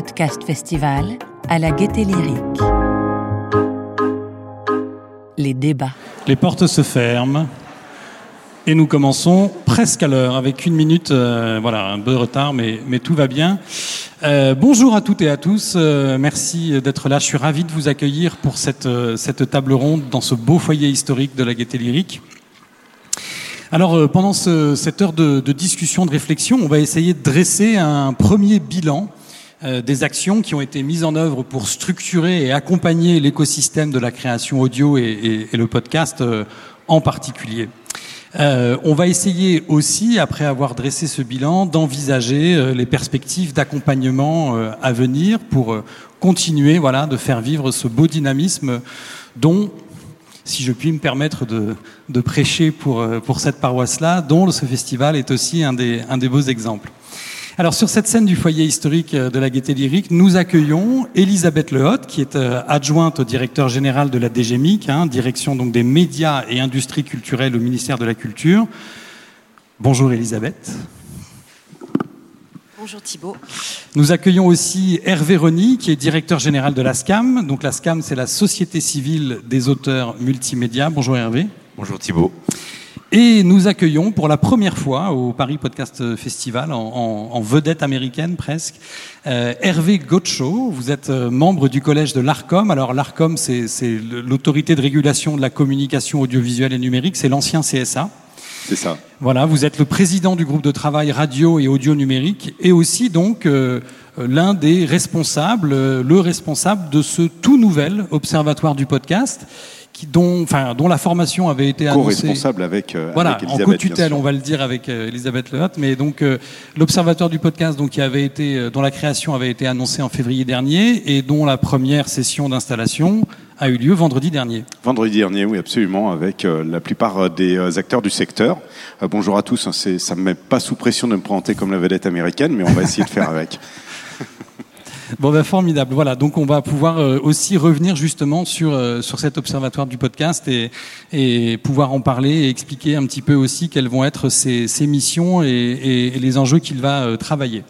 Podcast Festival à la Gaieté Lyrique. Les débats. Les portes se ferment et nous commençons presque à l'heure avec une minute, euh, voilà, un peu de retard, mais, mais tout va bien. Euh, bonjour à toutes et à tous. euh, merci d'être là. Je suis ravi de vous accueillir pour cette, cette table ronde dans ce beau foyer historique de la Gaieté Lyrique. Alors, pendant ce- cette heure de, de discussion, de réflexion, on va essayer de dresser un premier bilan euh, des actions qui ont été mises en œuvre pour structurer et accompagner l'écosystème de la création audio et, et- et le podcast euh, en particulier. Euh, on va essayer aussi, après avoir dressé ce bilan, d'envisager euh, les perspectives d'accompagnement euh, à venir pour continuer voilà, de faire vivre ce beau dynamisme dont si je puis me permettre de, de prêcher pour, pour cette paroisse-là, dont ce festival est aussi un des, un des beaux exemples. Alors sur cette scène du foyer historique euh, de la Gaîté Lyrique, nous accueillons Elisabeth Lehotte, qui est euh, adjointe au directeur général de la DGMIC, hein, direction donc des médias et industries culturelles au ministère de la Culture. Bonjour Elisabeth. Bonjour Thibault. Nous accueillons aussi Hervé Rony, qui est directeur général de la SCAM. Donc la SCAM, c'est la Société civile des auteurs multimédia. Bonjour Hervé. Bonjour Thibault. Et nous accueillons pour la première fois au Paris Podcast Festival, en, en- en vedette américaine presque, euh, Hervé Gotcho. Vous êtes euh, membre du collège de l'ARCOM. Alors l'ARCOM, c'est l'autorité de régulation de la communication audiovisuelle et numérique, c'est l'ancien CSA. C'est ça. Voilà, vous êtes le président du groupe de travail radio et audio numérique et aussi donc euh, l'un des responsables, euh, le responsable de ce tout nouvel observatoire du podcast, qui, dont, enfin, dont la formation avait été annoncée. Co-responsable avec, euh, Voilà, avec en Elisabeth. bien co-tutelle, on va le dire avec euh, Elisabeth Lehotte, mais donc euh, l'observatoire du podcast, donc qui avait été, euh, dont la création avait été annoncée en février dernier et dont la première session d'installation a eu lieu vendredi dernier. Vendredi dernier, oui, absolument, avec euh, la plupart des acteurs du secteur. Bonjour à tous. hein, ça ne me met pas sous pression de me présenter comme la vedette américaine, mais on va essayer de faire avec. Bon, ben, formidable. Voilà, donc on va pouvoir euh, aussi revenir justement sur, euh, sur cet observatoire du podcast et, et pouvoir en parler et expliquer un petit peu aussi quelles vont être ses, ses missions et, et- et les enjeux qu'il va euh, travailler.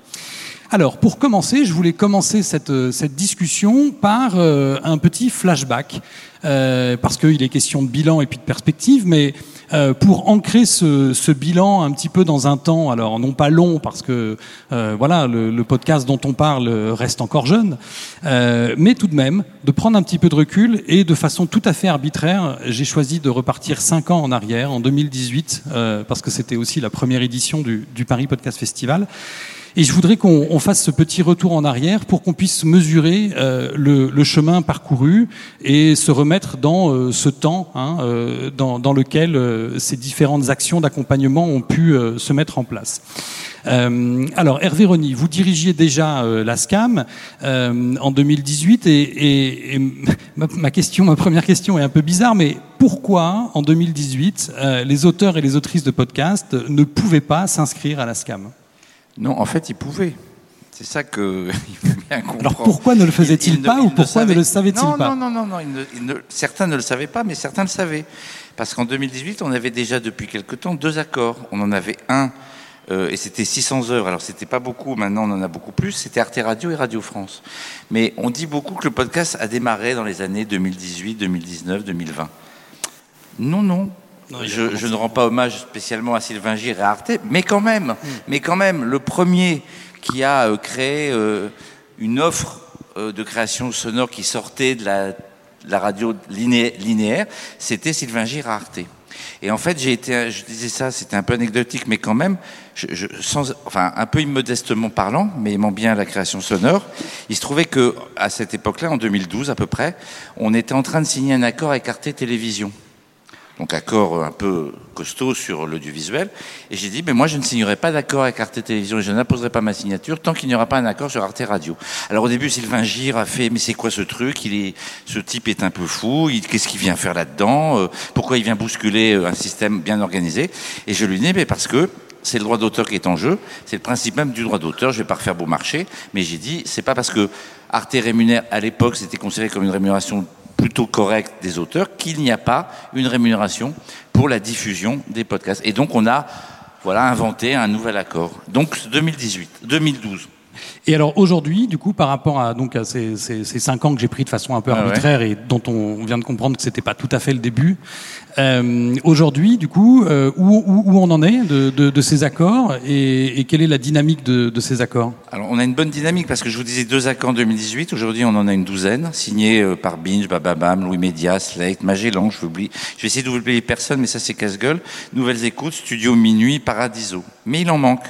Alors, pour commencer, je voulais commencer cette, cette discussion par euh, un petit flashback, euh, parce qu'il est question de bilan et puis de perspective, mais euh, pour ancrer ce, ce bilan un petit peu dans un temps, alors non pas long, parce que euh, voilà, le, le podcast dont on parle reste encore jeune, euh, mais tout de même, de prendre un petit peu de recul et de façon tout à fait arbitraire, j'ai choisi de repartir cinq ans en arrière, en 2018, euh, parce que c'était aussi la première édition du, du Paris Podcast Festival. Et je voudrais qu'on on fasse ce petit retour en arrière pour qu'on puisse mesurer euh, le, le chemin parcouru et se remettre dans euh, ce temps hein, euh, dans, dans lequel euh, ces différentes actions d'accompagnement ont pu euh, se mettre en place. Euh, alors Hervé Rony, vous dirigiez déjà la SCAM en 2018 et, et- et ma, ma question, ma première question est un peu bizarre, mais pourquoi en 2018 euh, les auteurs et les autrices de podcasts ne pouvaient pas s'inscrire à la SCAM? Non, en fait, il pouvait. C'est ça que il faut bien comprendre. Alors pourquoi ne le faisait-il Il- il pas ne- ou pourquoi ne le savait-il pas Non, non, non, non. il ne- il ne- certains ne le savaient pas, mais certains le savaient. Parce qu'en 2018, on avait déjà depuis quelque temps deux accords. On en avait un, euh, et c'était 600 heures. Alors c'était pas beaucoup, maintenant on en a beaucoup plus. C'était Arte Radio et Radio France. Mais on dit beaucoup que le podcast a démarré dans les années 2018, 2019, 2020. Non, non. Non, je, ne rends pas hommage spécialement à Sylvain Gire et à Arte, mais quand même, mais quand même, le premier qui a euh, créé euh, une offre euh, de création sonore qui sortait de la, de la radio liné- linéaire, c'était Sylvain Gire à Arte. Et en fait, j'ai été, je disais ça, c'était un peu anecdotique, mais quand même, je, je- sans, enfin, un peu immodestement parlant, mais aimant bien la création sonore, il se trouvait que à cette époque-là, en 2012 à peu près, on était en train de signer un accord avec Arte Télévision donc accord un peu costaud sur l'audiovisuel. Et j'ai dit, mais moi je ne signerai pas d'accord avec Arte Télévision. Et je n'imposerai pas ma signature tant qu'il n'y aura pas un accord sur Arte Radio. Alors au début, Sylvain Gire a fait, mais c'est quoi ce truc? Il est, ce type est un peu fou. Qu'est-ce qu'il vient faire là-dedans? Euh, Pourquoi il vient bousculer euh, un système bien organisé? Et je lui dis, mais parce que c'est le droit d'auteur qui est en jeu, c'est le principe même du droit d'auteur, je vais pas refaire beau marché, mais j'ai dit, c'est pas parce que Arte rémunère, à l'époque, c'était considéré comme une rémunération plutôt correcte des auteurs qu'il n'y a pas une rémunération pour la diffusion des podcasts. Et donc on a voilà inventé un nouvel accord. Donc 2018, 2012. Et alors aujourd'hui, du coup, par rapport à donc à ces, ces, ces cinq ans que j'ai pris de façon un peu Ah ouais. arbitraire et dont on vient de comprendre que c'était pas tout à fait le début, euh, aujourd'hui, du coup, euh, où, où, où on en est de, de, de ces accords et, et quelle est la dynamique de, de ces accords? Alors, on a une bonne dynamique parce que je vous disais deux accords en 2018. Aujourd'hui, on en a une douzaine, signés euh, par Binge, Bababam, Louis Média, Slate, Magellan. Je, oublie. je vais essayer d'oublier personne, mais ça, c'est casse-gueule. Nouvelles écoutes, Studio Minuit, Paradiso. Mais il en manque.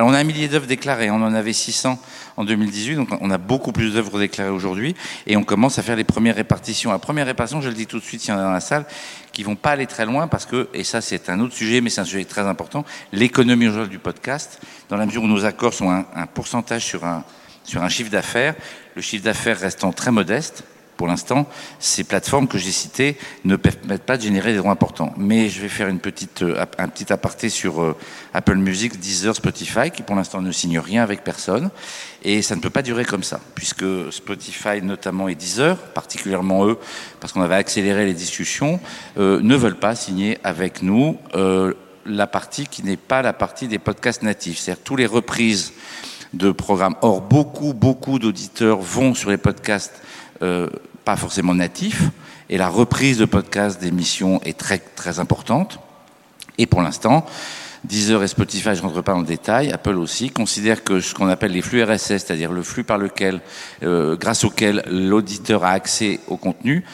Alors, on a un millier d'œuvres déclarées. On en avait 600 en 2018, donc on a beaucoup plus d'œuvres déclarées aujourd'hui. Et on commence à faire les premières répartitions. La première répartition, je le dis tout de suite, il y en a dans la salle, qui vont pas aller très loin parce que, et ça c'est un autre sujet, mais c'est un sujet très important, l'économie aujourd'hui du podcast, dans la mesure où nos accords sont un, un pourcentage sur un, sur un chiffre d'affaires, le chiffre d'affaires restant très modeste, pour l'instant, ces plateformes que j'ai citées ne permettent pas de générer des droits importants. Mais je vais faire euh, un petit aparté sur euh, Apple Music, Deezer, Spotify, qui pour l'instant ne signent rien avec personne. Et ça ne peut pas durer comme ça, puisque Spotify notamment et Deezer, particulièrement eux, parce qu'on avait accéléré les discussions, euh, ne veulent pas signer avec nous la partie qui n'est pas la partie des podcasts natifs. C'est-à-dire tous les reprises de programmes. Or, beaucoup, beaucoup d'auditeurs vont sur les podcasts pas forcément natifs, et la reprise de podcasts d'émissions est très, très importante. Et pour l'instant, Deezer et Spotify, je ne rentre pas dans le détail, Apple aussi, considèrent que ce qu'on appelle les flux RSS, c'est-à-dire le flux par lequel, euh, grâce auquel l'auditeur a accès au contenu,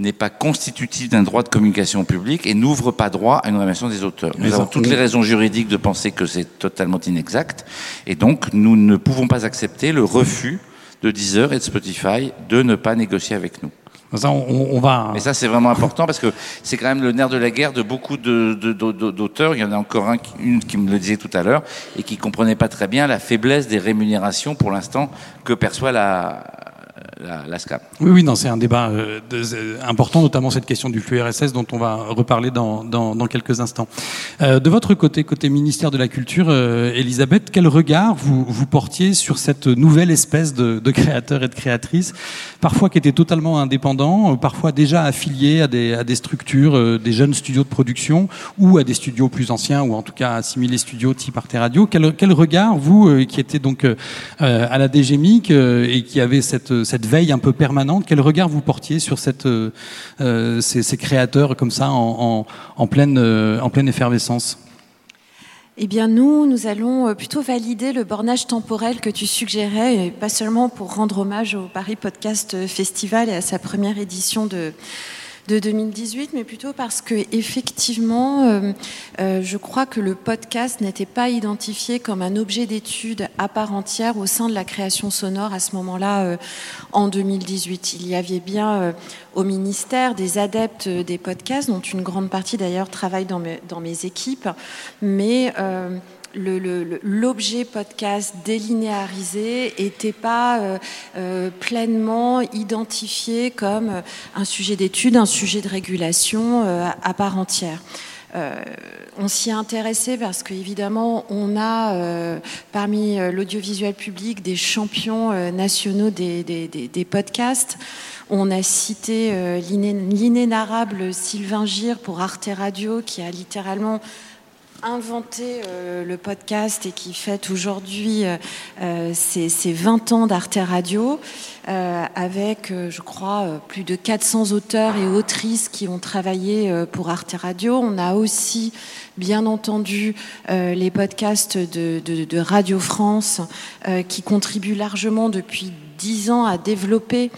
n'est pas constitutif d'un droit de communication publique et n'ouvre pas droit à une rémunération des auteurs. Nous avons toutes les raisons juridiques de penser que c'est totalement inexact, et donc nous ne pouvons pas accepter le refus de Deezer et de Spotify de ne pas négocier avec nous. Ça, on, on va. Mais ça, c'est vraiment important parce que c'est quand même le nerf de la guerre de beaucoup d'auteurs. Il y en a encore un, une qui me le disait tout à l'heure et qui comprenait pas très bien la faiblesse des rémunérations pour l'instant que perçoit la, la, la SCAP. Oui, oui, non, c'est un débat euh, euh, important, notamment cette question du flux RSS dont on va reparler dans, quelques instants. Euh, de votre côté, côté ministère de la Culture, euh, Elisabeth, quel regard vous, portiez sur cette nouvelle espèce de, de créateurs et de créatrices, parfois qui étaient totalement indépendants, euh, parfois déjà affiliés à des, structures, euh, des jeunes studios de production ou à des studios plus anciens, ou en tout cas assimilés studios type Arte Radio? Quel, regard, vous, euh, qui étiez donc euh, euh, à la DGMIC euh, et qui avez cette, cette veille un peu permanente, quel regard vous portiez sur euh, euh, ces, créateurs comme ça en, pleine, euh, en pleine effervescence? Eh bien, nous, nous allons plutôt valider le bornage temporel que tu suggérais, et pas seulement pour rendre hommage au Paris Podcast Festival et à sa première édition de, de 2018, mais plutôt parce que effectivement, euh, euh, je crois que le podcast n'était pas identifié comme un objet d'étude à part entière au sein de la création sonore à ce moment-là, euh, en 2018. Il y avait bien au ministère des adeptes des podcasts, dont une grande partie d'ailleurs travaille dans mes, dans mes équipes, mais l'objet podcast délinéarisé n'était pas euh, euh, pleinement identifié comme euh, un sujet d'étude, un sujet de régulation à part entière. On s'y est intéressé parce qu'évidemment, on a parmi l'audiovisuel public des champions nationaux des, des- podcasts. On a cité l'iné- l'inénarrable Sylvain Gire pour Arte Radio, qui a littéralement inventé euh, le podcast et qui fête aujourd'hui euh, euh, ses, ses 20 ans d'Arte Radio, euh, avec, euh, je crois, plus de 400 auteurs et autrices qui ont travaillé pour Arte Radio. On a aussi, bien entendu, les podcasts de, de- de Radio France qui contribuent largement depuis 10 ans à développer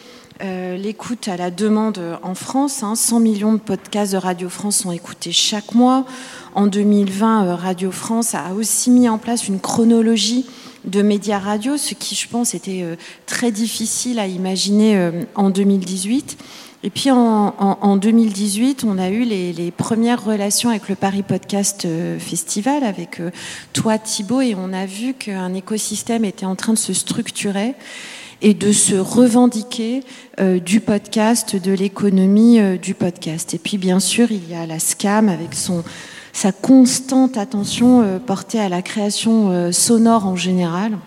euh, l'écoute à la demande en France. hein. 100 millions de podcasts de Radio France sont écoutés chaque mois. En 2020, euh, Radio France a aussi mis en place une chronologie de médias radio, ce qui, je pense, était euh, très difficile à imaginer en 2018. Et puis en, en- en 2018, on a eu les, les premières relations avec le Paris Podcast Festival, avec toi Thibault, et on a vu qu'un écosystème était en train de se structurer et de se revendiquer euh, du podcast, de l'économie euh, du podcast. Et puis bien sûr, il y a la SCAM avec son, sa constante attention euh, portée à la création sonore en général,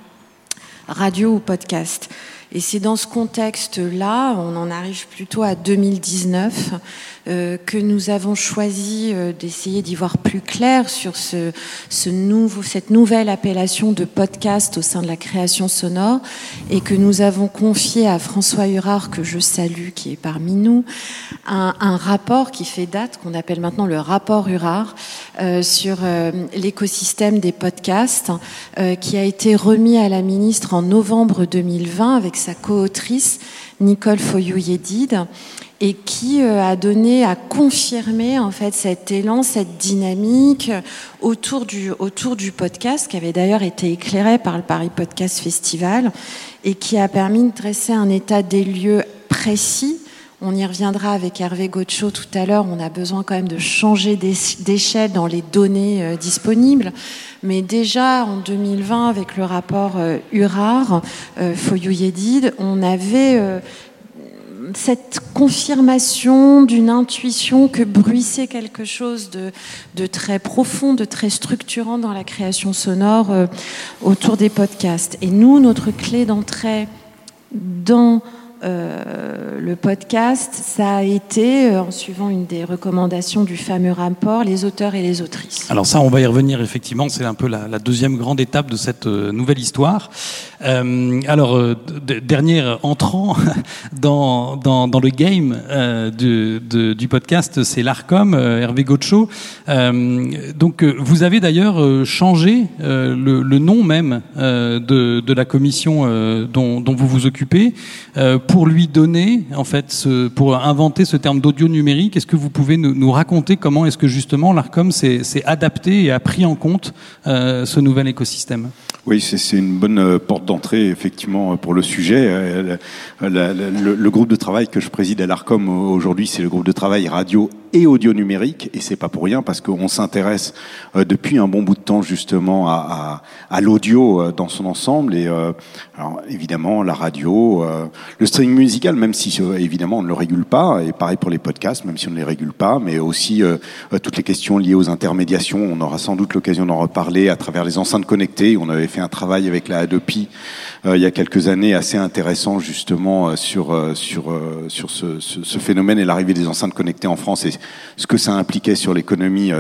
radio ou podcast. Et c'est dans ce contexte-là, on en arrive plutôt à 2019, euh, que nous avons choisi euh, d'essayer d'y voir plus clair sur ce, nouveau, cette nouvelle appellation de podcast au sein de la création sonore et que nous avons confié à François Hurard, que je salue, qui est parmi nous, un, rapport qui fait date, qu'on appelle maintenant le rapport Hurard, euh, sur l'écosystème des podcasts, qui a été remis à la ministre en novembre 2020 avec sa co-autrice Nicole Foyou-Yedid et qui a donné, a confirmé en fait cet élan, cette dynamique autour du, autour du podcast, qui avait d'ailleurs été éclairé par le Paris Podcast Festival et qui a permis de dresser un état des lieux précis on y reviendra avec Hervé Gaucho tout à l'heure. On a besoin quand même de changer d'échelle dans les données euh, disponibles. Mais déjà en 2020, avec le rapport euh, URAR, euh, Foyou-Yedid, on avait cette confirmation d'une intuition que bruissait quelque chose de, très profond, de très structurant dans la création sonore autour des podcasts. Et nous, notre clé d'entrée dans euh, le podcast, ça a été, euh, en suivant une des recommandations du fameux rapport, les auteurs et les autrices. Alors ça, on va y revenir effectivement, c'est un peu la, deuxième grande étape de cette euh, nouvelle histoire. Euh, alors, euh, dernier entrant dans, le game du, de, du podcast, c'est l'ARCOM, Hervé Gaucho. donc, vous avez d'ailleurs changé le, nom même de, la commission dont, vous vous occupez pour lui donner, en fait, pour inventer ce terme d'audio numérique, est-ce que vous pouvez nous, raconter comment est-ce que justement l'ARCOM s'est adapté et a pris en compte euh, ce nouvel écosystème? Oui, c'est une bonne porte d'entrée, effectivement, pour le sujet. Le, le, le, groupe de travail que je préside à l'ARCOM aujourd'hui, c'est le groupe de travail radio et audio numérique, et c'est pas pour rien parce qu'on s'intéresse euh, depuis un bon bout de temps justement à, à, à l'audio euh, dans son ensemble et euh, alors, évidemment la radio, euh, le streaming musical, même si euh, évidemment on ne le régule pas, et pareil pour les podcasts, même si on ne les régule pas, mais aussi euh, toutes les questions liées aux intermédiations. On aura sans doute l'occasion d'en reparler à travers les enceintes connectées. On avait fait un travail avec la Adopi il y a quelques années assez intéressant justement sur sur sur ce, phénomène et l'arrivée des enceintes connectées en France et ce que ça impliquait sur l'économie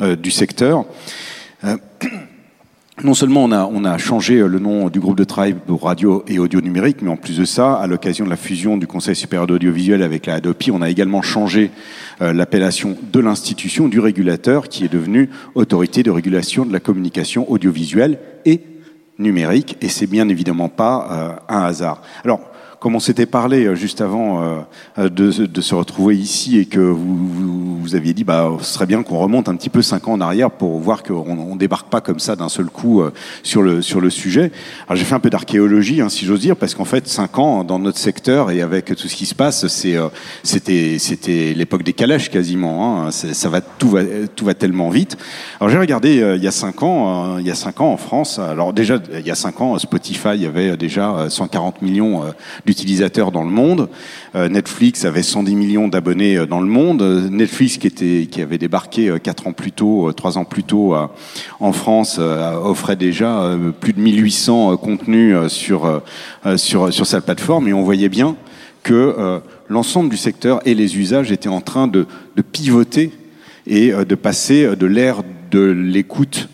du secteur. Non seulement on a, changé le nom du groupe de travail pour radio et audio numérique, mais en plus de ça, à l'occasion de la fusion du Conseil supérieur d'audiovisuel avec la Adopi, on a également changé euh, l'appellation de l'institution, du régulateur, qui est devenu Autorité de régulation de la communication audiovisuelle et numérique, et c'est bien évidemment pas euh, un hasard. Alors, comme on s'était parlé euh, juste avant euh, de, de, se retrouver ici et que vous, vous, aviez dit bah ce serait bien qu'on remonte un petit peu cinq ans en arrière pour voir qu'on on débarque pas comme ça d'un seul coup euh, sur le sur le sujet. Alors j'ai fait un peu d'archéologie hein, si j'ose dire parce qu'en fait cinq ans dans notre secteur et avec tout ce qui se passe c'était c'était l'époque des calèches quasiment. Hein, ça va tout va tout va tellement vite. Alors j'ai regardé il y a cinq ans il y a cinq ans en France. Alors déjà il y a cinq ans Spotify avait déjà 140 millions d'utilisateurs dans le monde. Euh, Netflix avait 110 millions d'abonnés euh, dans le monde. Netflix qui était qui avait débarqué euh, quatre ans plus tôt, trois ans plus tôt en France, offrait déjà plus de 1800 contenus sur sur sur sa plateforme et on voyait bien que l'ensemble du secteur et les usages étaient en train de, de pivoter et de passer de l'ère de l'écoute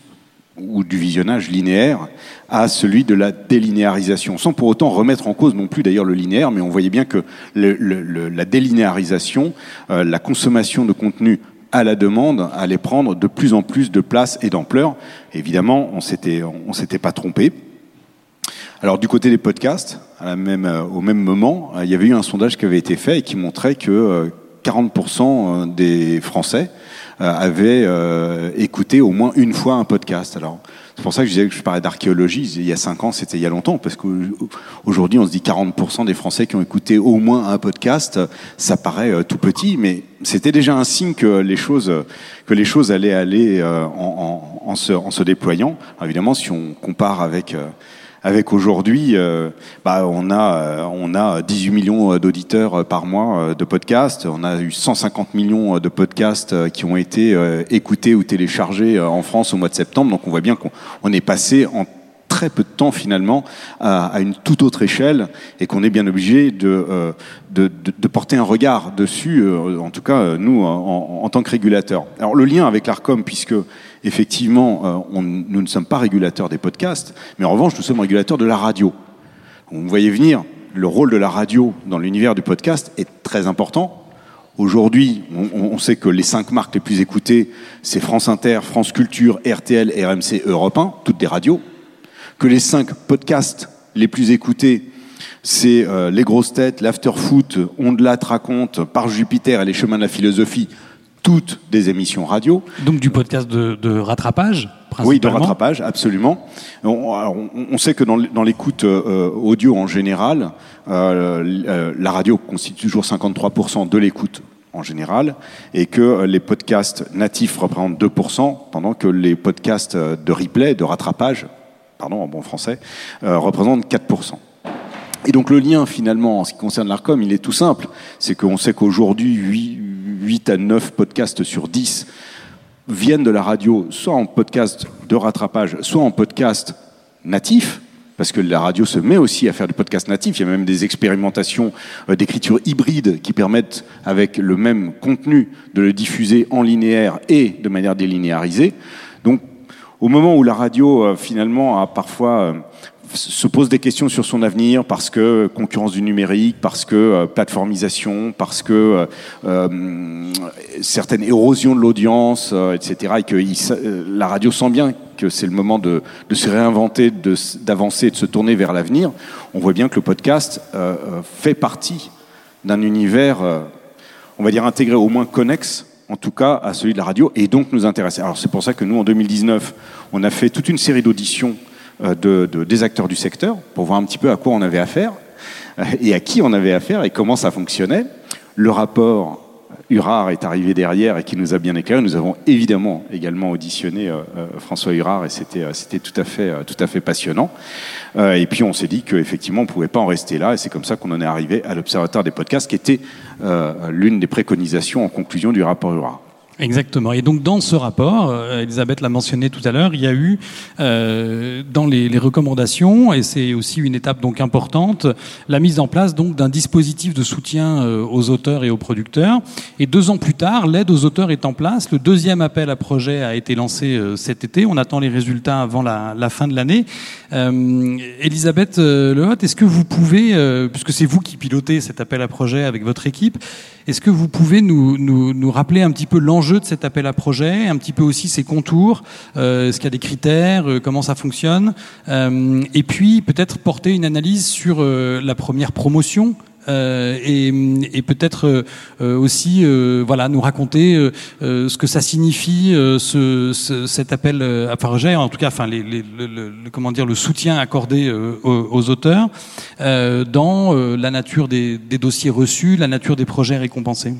ou du visionnage linéaire à celui de la délinéarisation, sans pour autant remettre en cause non plus d'ailleurs le linéaire, mais on voyait bien que la délinéarisation, euh, la consommation de contenu à la demande allait prendre de plus en plus de place et d'ampleur. Évidemment, on s'était on s'était pas trompé. Alors du côté des podcasts, même, euh, au même moment, euh, il y avait eu un sondage qui avait été fait et qui montrait que 40% des Français avaient écouté au moins une fois un podcast. Alors c'est pour ça que je disais que je parlais d'archéologie. Il y a cinq ans, c'était il y a longtemps, parce qu'aujourd'hui, on se dit 40% des Français qui ont écouté au moins un podcast. Ça paraît euh, tout petit, mais c'était déjà un signe que les choses, que les choses allaient aller euh, en, en, en, se, en se déployant. Alors évidemment, si on compare avec euh, avec aujourd'hui, euh, bah, on a euh, on a 18 millions d'auditeurs par mois de podcasts. On a eu 150 millions de podcasts qui ont été écoutés ou téléchargés en France au mois de septembre. Donc on voit bien qu'on est passé en très peu de temps finalement à, une toute autre échelle et qu'on est bien obligé de, de, de, porter un regard dessus, en tout cas nous en, en, tant que régulateurs. Alors le lien avec l'ARCOM, puisque effectivement on, nous ne sommes pas régulateurs des podcasts, mais en revanche nous sommes régulateurs de la radio. Vous voyez venir, le rôle de la radio dans l'univers du podcast est très important. Aujourd'hui, on, sait que les cinq marques les plus écoutées, c'est France Inter, France Culture, RTL, RMC, Europe 1, toutes des radios. Que les cinq podcasts les plus écoutés, c'est euh, Les Grosses Têtes, l'Afterfoot, On de raconte, Par Jupiter et Les Chemins de la Philosophie, toutes des émissions radio. Donc du podcast de, rattrapage oui, de rattrapage, absolument. On, sait que dans, l'écoute euh, audio en général, euh, la radio constitue toujours 53% de l'écoute en général, et que les podcasts natifs représentent 2%, pendant que les podcasts de replay, de rattrapage, pardon, en bon français, euh, représentent 4%. Et donc le lien finalement en ce qui concerne l'ARCOM, il est tout simple. C'est qu'on sait qu'aujourd'hui, 8, 8 à 9 podcasts sur 10 viennent de la radio, soit en podcast de rattrapage, soit en podcast natif, parce que la radio se met aussi à faire du podcast natif. Il y a même des expérimentations euh, d'écriture hybride qui permettent, avec le même contenu, de le diffuser en linéaire et de manière délinéarisée. Donc, au moment où la radio, euh, finalement, a parfois euh, se pose des questions sur son avenir parce que concurrence du numérique, parce que euh, plateformisation, parce que euh, euh certaines érosions de l'audience, etc. Et que la radio sent bien que c'est le moment de, se réinventer, d'avancer, de, de, se tourner vers l'avenir. On voit bien que le podcast fait partie d'un univers, on va dire intégré, au moins connexe en tout cas à celui de la radio, et donc nous intéresser. Alors c'est pour ça que nous, en 2019, on a fait toute une série d'auditions euh, de, des acteurs du secteur pour voir un petit peu à quoi on avait affaire euh, et à qui on avait affaire et comment ça fonctionnait. Le rapport Hurard est arrivé derrière et qui nous a bien éclairé. Nous avons évidemment également auditionné euh, François Hurard et c'était tout à fait passionnant. et puis on s'est dit qu'effectivement on pouvait pas en rester là et c'est comme ça qu'on en est arrivé à l'Observatoire des podcasts qui était l'une des préconisations en conclusion du rapport Hurard. Exactement. Et donc dans ce rapport, euh, Elisabeth l'a mentionné tout à l'heure, il y a eu euh, dans les, les, recommandations, et c'est aussi une étape donc importante, la mise en place donc d'un dispositif de soutien euh, aux auteurs et aux producteurs. Et deux ans plus tard, l'aide aux auteurs est en place. Le deuxième appel à projet a été lancé euh, cet été. On attend les résultats avant la, la fin de l'année. Elisabeth Lehotte, est-ce que vous pouvez, puisque c'est vous qui pilotez cet appel à projet avec votre équipe, est-ce que vous pouvez nous, nous, nous rappeler un petit peu l'enjeu de cet appel à projet, un petit peu aussi ses contours, euh, est-ce qu'il y a des critères, euh, comment ça fonctionne, euh, et puis peut-être porter une analyse sur euh, la première promotion euh, et, peut-être euh, aussi voilà nous raconter ce que ça signifie ce, ce, cet appel à projet en tout cas le, comment dire le soutien accordé aux, auteurs dans la nature des, des, dossiers reçus la nature des projets récompensés.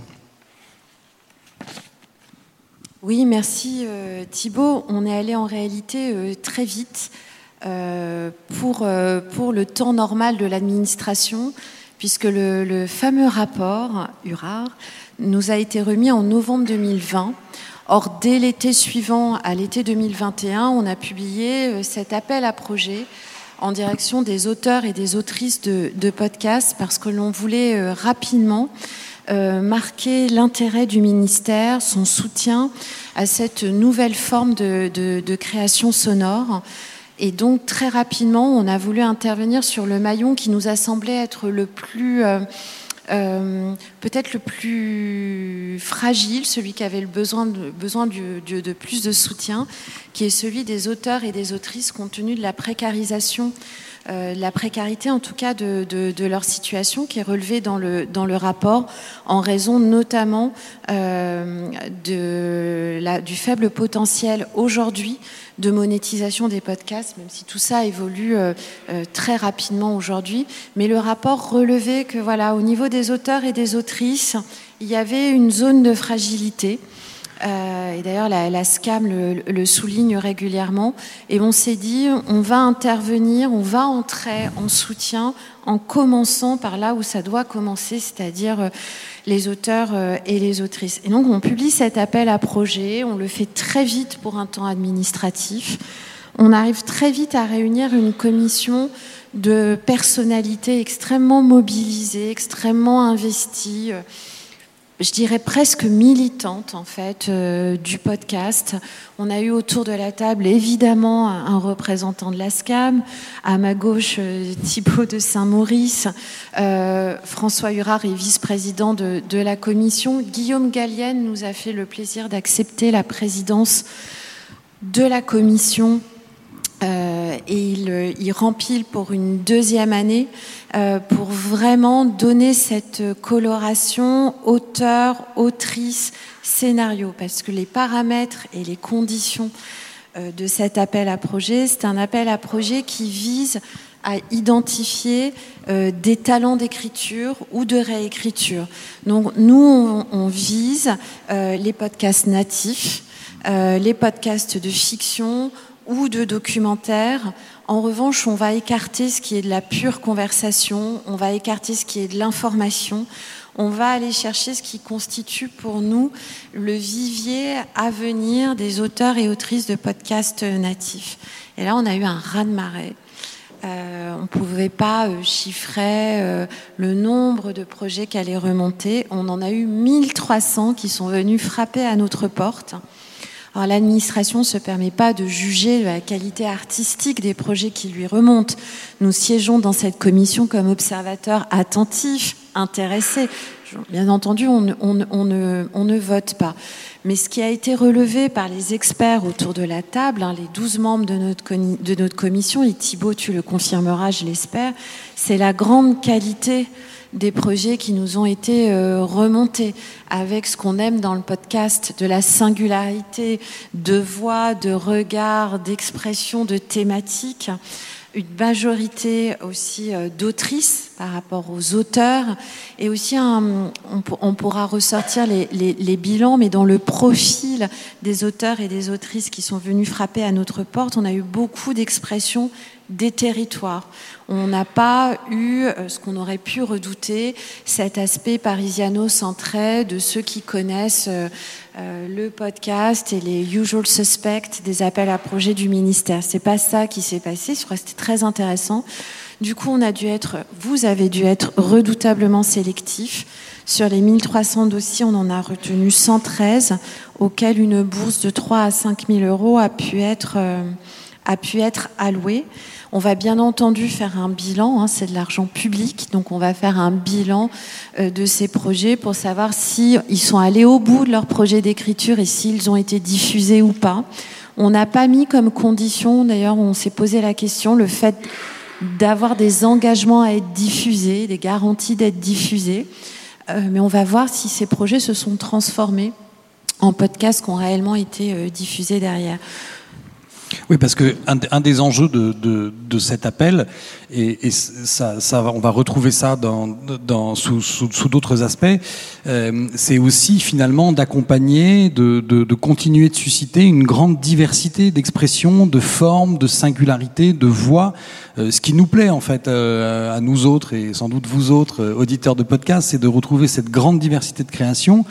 Oui merci Thibault. On est allé en réalité très vite pour, pour le temps normal de l'administration puisque le, fameux rapport URAR nous a été remis en novembre 2020. Or, dès l'été suivant, à l'été 2021, on a publié euh, cet appel à projet en direction des auteurs et des autrices de, podcasts parce que l'on voulait euh, rapidement euh, marquer l'intérêt du ministère, son soutien à cette nouvelle forme de création sonore et donc très rapidement, on a voulu intervenir sur le maillon qui nous a semblé être le plus, euh, euh, peut-être le plus fragile, celui qui avait le besoin, de, plus de soutien, qui est celui des auteurs et des autrices compte tenu de la précarisation euh, la précarité en tout cas de, leur situation qui est relevée dans le, rapport en raison notamment du faible potentiel aujourd'hui de monétisation des podcasts, même si tout ça évolue euh, euh, très rapidement aujourd'hui. Mais le rapport relevait que voilà, au niveau des auteurs et des autrices, il y avait une zone de fragilité. Euh, et d'ailleurs, la, SCAM le, le, souligne régulièrement. Et on s'est dit, on va intervenir, on va entrer en soutien en commençant par là où ça doit commencer, c'est-à-dire euh, les auteurs euh, et les autrices. Et donc, on publie cet appel à projet, on le fait très vite pour un temps administratif. on arrive très vite à réunir une commission de personnalités extrêmement mobilisées, extrêmement investies, je dirais presque militantes en fait euh, du podcast. On a eu autour de la table évidemment un représentant de la SCAM, à ma gauche euh, Thibault de Saint-Maurice, François Hurard est vice-président de, de, la commission, Guillaume Gallienne nous a fait le plaisir d'accepter la présidence de la commission euh, et il, euh, il, rempile pour une deuxième année euh, pour vraiment donner cette coloration auteur, autrice, scénario, parce que les paramètres et les conditions de cet appel à projet, c'est un appel à projet qui vise à identifier des talents d'écriture ou de réécriture. Donc nous, on, on vise les podcasts natifs, les podcasts de fiction, ou de documentaires. En revanche, on va écarter ce qui est de la pure conversation, on va écarter ce qui est de l'information, on va aller chercher ce qui constitue pour nous le vivier à venir des auteurs et autrices de podcasts natifs. Et là, on a eu un raz-de-marée. Euh, on ne pouvait pas euh, chiffrer euh, le nombre de projets qui allaient remonter. On en a eu 1300 qui sont venus frapper à notre porte. L'administration ne se permet pas de juger la qualité artistique des projets qui lui remontent. Nous siégeons dans cette commission comme observateurs attentifs, intéressés. Bien entendu, on, ne, vote pas. Mais ce qui a été relevé par les experts autour de la table, hein, les 12 membres de notre, de notre commission, et Thibault, tu le confirmeras, je l'espère, c'est la grande qualité des projets qui nous ont été euh, remontés avec ce qu'on aime dans le podcast, de la singularité de voix, de regard, d'expression, de thématique une majorité aussi euh, d'autrices par rapport aux auteurs et aussi on, pourra ressortir les, bilans mais dans le profil des auteurs et des autrices qui sont venus frapper à notre porte on a eu beaucoup d'expressions des territoires. On n'a pas eu euh, ce qu'on aurait pu redouter, cet aspect parisiano-centré de ceux qui connaissent euh, euh, le podcast et les usual suspects des appels à projets du ministère. C'est pas ça qui s'est passé. Je crois que c'était très intéressant. Du coup, on a dû être, vous avez dû être redoutablement sélectif. Sur les 1300 dossiers, on en a retenu 113, auxquels une bourse de 3 à 5 000 euros a pu être, a pu être allouée. On va bien entendu faire un bilan, hein, c'est de l'argent public, donc on va faire un bilan euh, de ces projets pour savoir si ils sont allés au bout de leur projet d'écriture et s'ils ont été diffusés ou pas. On n'a pas mis comme condition, d'ailleurs on s'est posé la question, le fait d'avoir des engagements à être diffusés, des garanties d'être diffusés. Euh, mais on va voir si ces projets se sont transformés en podcasts qui ont réellement été euh, diffusés derrière. Oui, parce que un, des enjeux de, de, de, cet appel, et, et ça, ça, on va retrouver ça dans, dans, sous, sous, sous d'autres aspects, euh, c'est aussi finalement d'accompagner, de, de, continuer de susciter une grande diversité d'expressions, de formes, de singularités, de voix. Euh, ce qui nous plaît en fait euh, à nous autres et sans doute vous autres auditeurs de podcasts, c'est de retrouver cette grande diversité de création.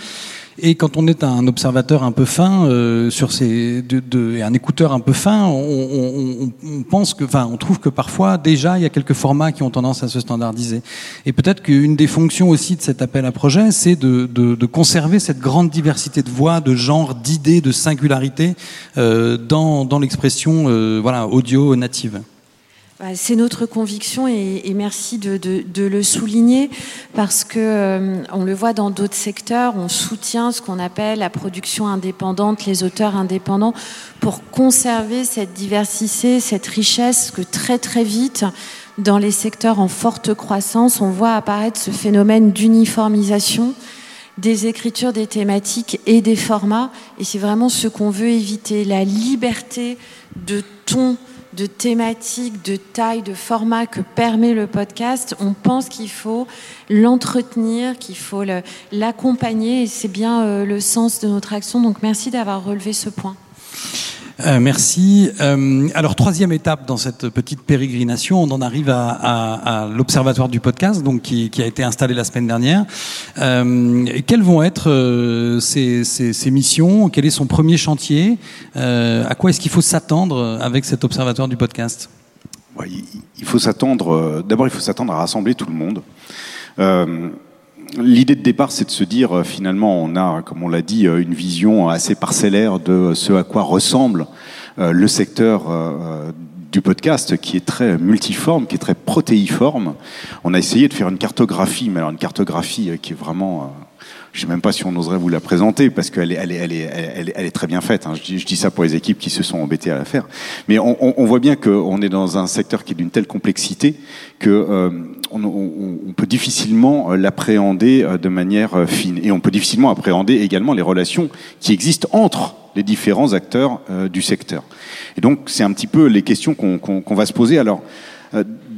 Et quand on est un observateur un peu fin euh, sur ces, et un écouteur un peu fin, on, pense que, enfin, on trouve que parfois déjà il y a quelques formats qui ont tendance à se standardiser. Et peut-être qu'une des fonctions aussi de cet appel à projet, c'est de, de, de, conserver cette grande diversité de voix, de genres, d'idées, de singularités euh, dans, dans l'expression, euh, voilà, audio native. Bah, c'est notre conviction et, merci de, le souligner parce que euh, on le voit dans d'autres secteurs, on soutient ce qu'on appelle la production indépendante, les auteurs indépendants, pour conserver cette diversité, cette richesse que très très vite dans les secteurs en forte croissance, on voit apparaître ce phénomène d'uniformisation des écritures, des thématiques et des formats. Et c'est vraiment ce qu'on veut éviter, la liberté de ton de thématiques, de taille, de format que permet le podcast, on pense qu'il faut l'entretenir, qu'il faut l'accompagner et c'est bien euh, le sens de notre action. Donc merci d'avoir relevé ce point. Euh, merci. Euh, alors troisième étape dans cette petite pérégrination, on en arrive à, l'observatoire du podcast, donc qui, a été installé la semaine dernière. Euh, quelles vont être ces, ces, ces, missions? Quel est son premier chantier? À quoi est-ce qu'il faut s'attendre avec cet observatoire du podcast? Il faut s'attendre. D'abord, il faut s'attendre à rassembler tout le monde. L'idée de départ, c'est de se dire, euh, finalement, on a, comme on l'a dit, euh, une vision assez parcellaire de ce à quoi ressemble euh, le secteur du podcast, qui est très multiforme, qui est très protéiforme. On a essayé de faire une cartographie, mais alors une cartographie qui est vraiment je sais même pas si on oserait vous la présenter parce qu'elle est, elle est, elle est, elle est, très bien faite. Hein. Je, dis, ça pour les équipes qui se sont embêtées à la faire. Mais on, voit bien qu'on est dans un secteur qui est d'une telle complexité que euh, on, peut difficilement euh, l'appréhender euh, de manière fine. Et on peut difficilement appréhender également les relations qui existent entre les différents acteurs du secteur. Et donc, c'est un petit peu les questions qu'on qu va se poser. Alors,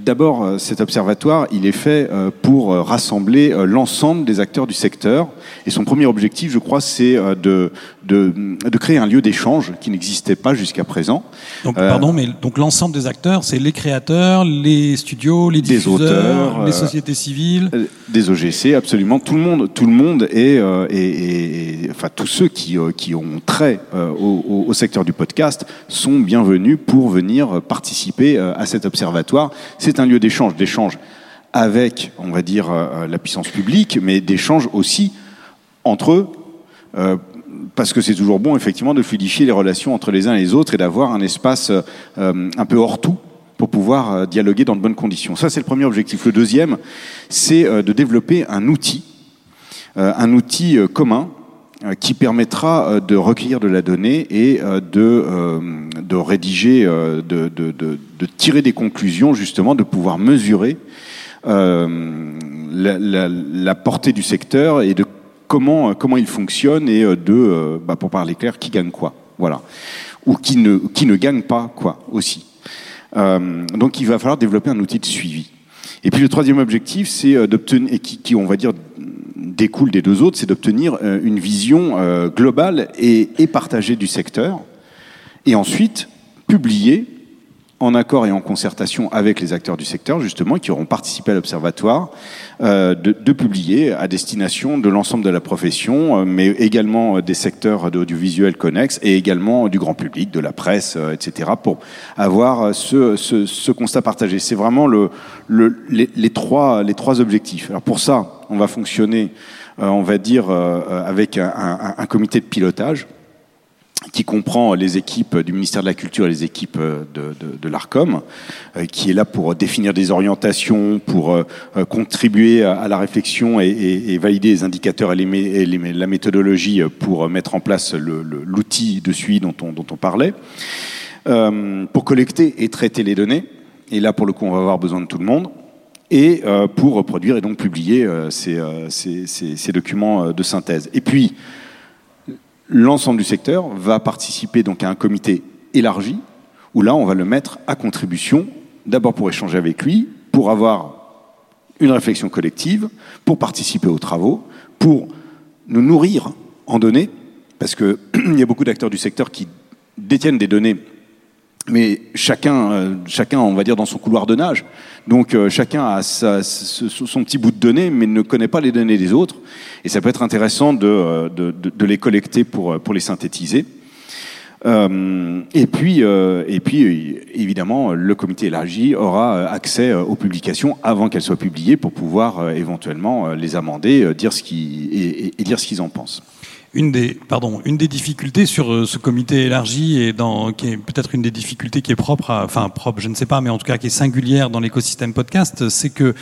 D'abord, euh, cet observatoire, il est fait euh, pour euh, rassembler l'ensemble des acteurs du secteur. Et son premier objectif, je crois, c'est de, de, de, créer un lieu d'échange qui n'existait pas jusqu'à présent. Donc, pardon, mais donc l'ensemble des acteurs, c'est les créateurs, les studios, les diffuseurs, auteurs, les sociétés civiles, des OGC, absolument tout le monde, tout le monde et, et, et enfin tous ceux qui, qui ont trait au, au secteur du podcast sont bienvenus pour venir participer à cet observatoire. C'est c'est un lieu d'échange, d'échange avec, on va dire, euh, la puissance publique, mais d'échange aussi entre eux, euh, parce que c'est toujours bon, effectivement, de fluidifier les relations entre les uns et les autres et d'avoir un espace euh, un peu hors tout pour pouvoir dialoguer dans de bonnes conditions. Ça, c'est le premier objectif. Le deuxième, c'est de développer un outil, un outil commun qui permettra de recueillir de la donnée et de, de rédiger, de, de, tirer des conclusions, justement, de pouvoir mesurer euh, la, portée du secteur et de comment, comment il fonctionne et de, bah, pour parler clair, qui gagne quoi. Voilà. Ou qui ne, qui ne gagne pas quoi aussi. Euh, donc il va falloir développer un outil de suivi. Et puis le troisième objectif, c'est d'obtenir, et qui, qui, on va dire, découle des deux autres, c'est d'obtenir une vision globale et, et partagée du secteur, et ensuite publier en accord et en concertation avec les acteurs du secteur, justement, qui auront participé à l'observatoire, euh, de, de, publier à destination de l'ensemble de la profession, euh, mais également des secteurs d'audiovisuel connexes et également du grand public, de la presse, euh, etc., pour avoir ce, ce, ce constat partagé. C'est vraiment le, le, les, les, trois, les trois objectifs. Alors pour ça, on va fonctionner, euh, on va dire, euh, avec un, un, un comité de pilotage qui comprend les équipes du ministère de la Culture et les équipes de, de, l'ARCOM, euh, qui est là pour définir des orientations, pour euh, contribuer à, la réflexion et, valider les indicateurs et, la méthodologie pour mettre en place l'outil de suivi dont on, parlait, euh, pour collecter et traiter les données. Et là, pour le coup, on va avoir besoin de tout le monde et euh, pour produire et donc publier euh, ces, ces, documents de synthèse. Et puis, l'ensemble du secteur va participer donc à un comité élargi où là on va le mettre à contribution d'abord pour échanger avec lui, pour avoir une réflexion collective, pour participer aux travaux, pour nous nourrir en données parce que il y a beaucoup d'acteurs du secteur qui détiennent des données mais chacun, euh, chacun, on va dire, dans son couloir de nage. Donc euh, chacun a son petit bout de données, mais ne connaît pas les données des autres. Et ça peut être intéressant de, euh, les collecter pour, les synthétiser. Et puis, et puis, évidemment, le comité élargi aura accès aux publications avant qu'elles soient publiées pour pouvoir éventuellement les amender, et dire ce qu'ils en pensent une des, pardon, une des difficultés sur euh, ce comité élargi et dans, qui est peut-être une des difficultés qui est propre, à, enfin propre, je ne sais pas, mais en tout cas qui est singulière dans l'écosystème podcast, c'est que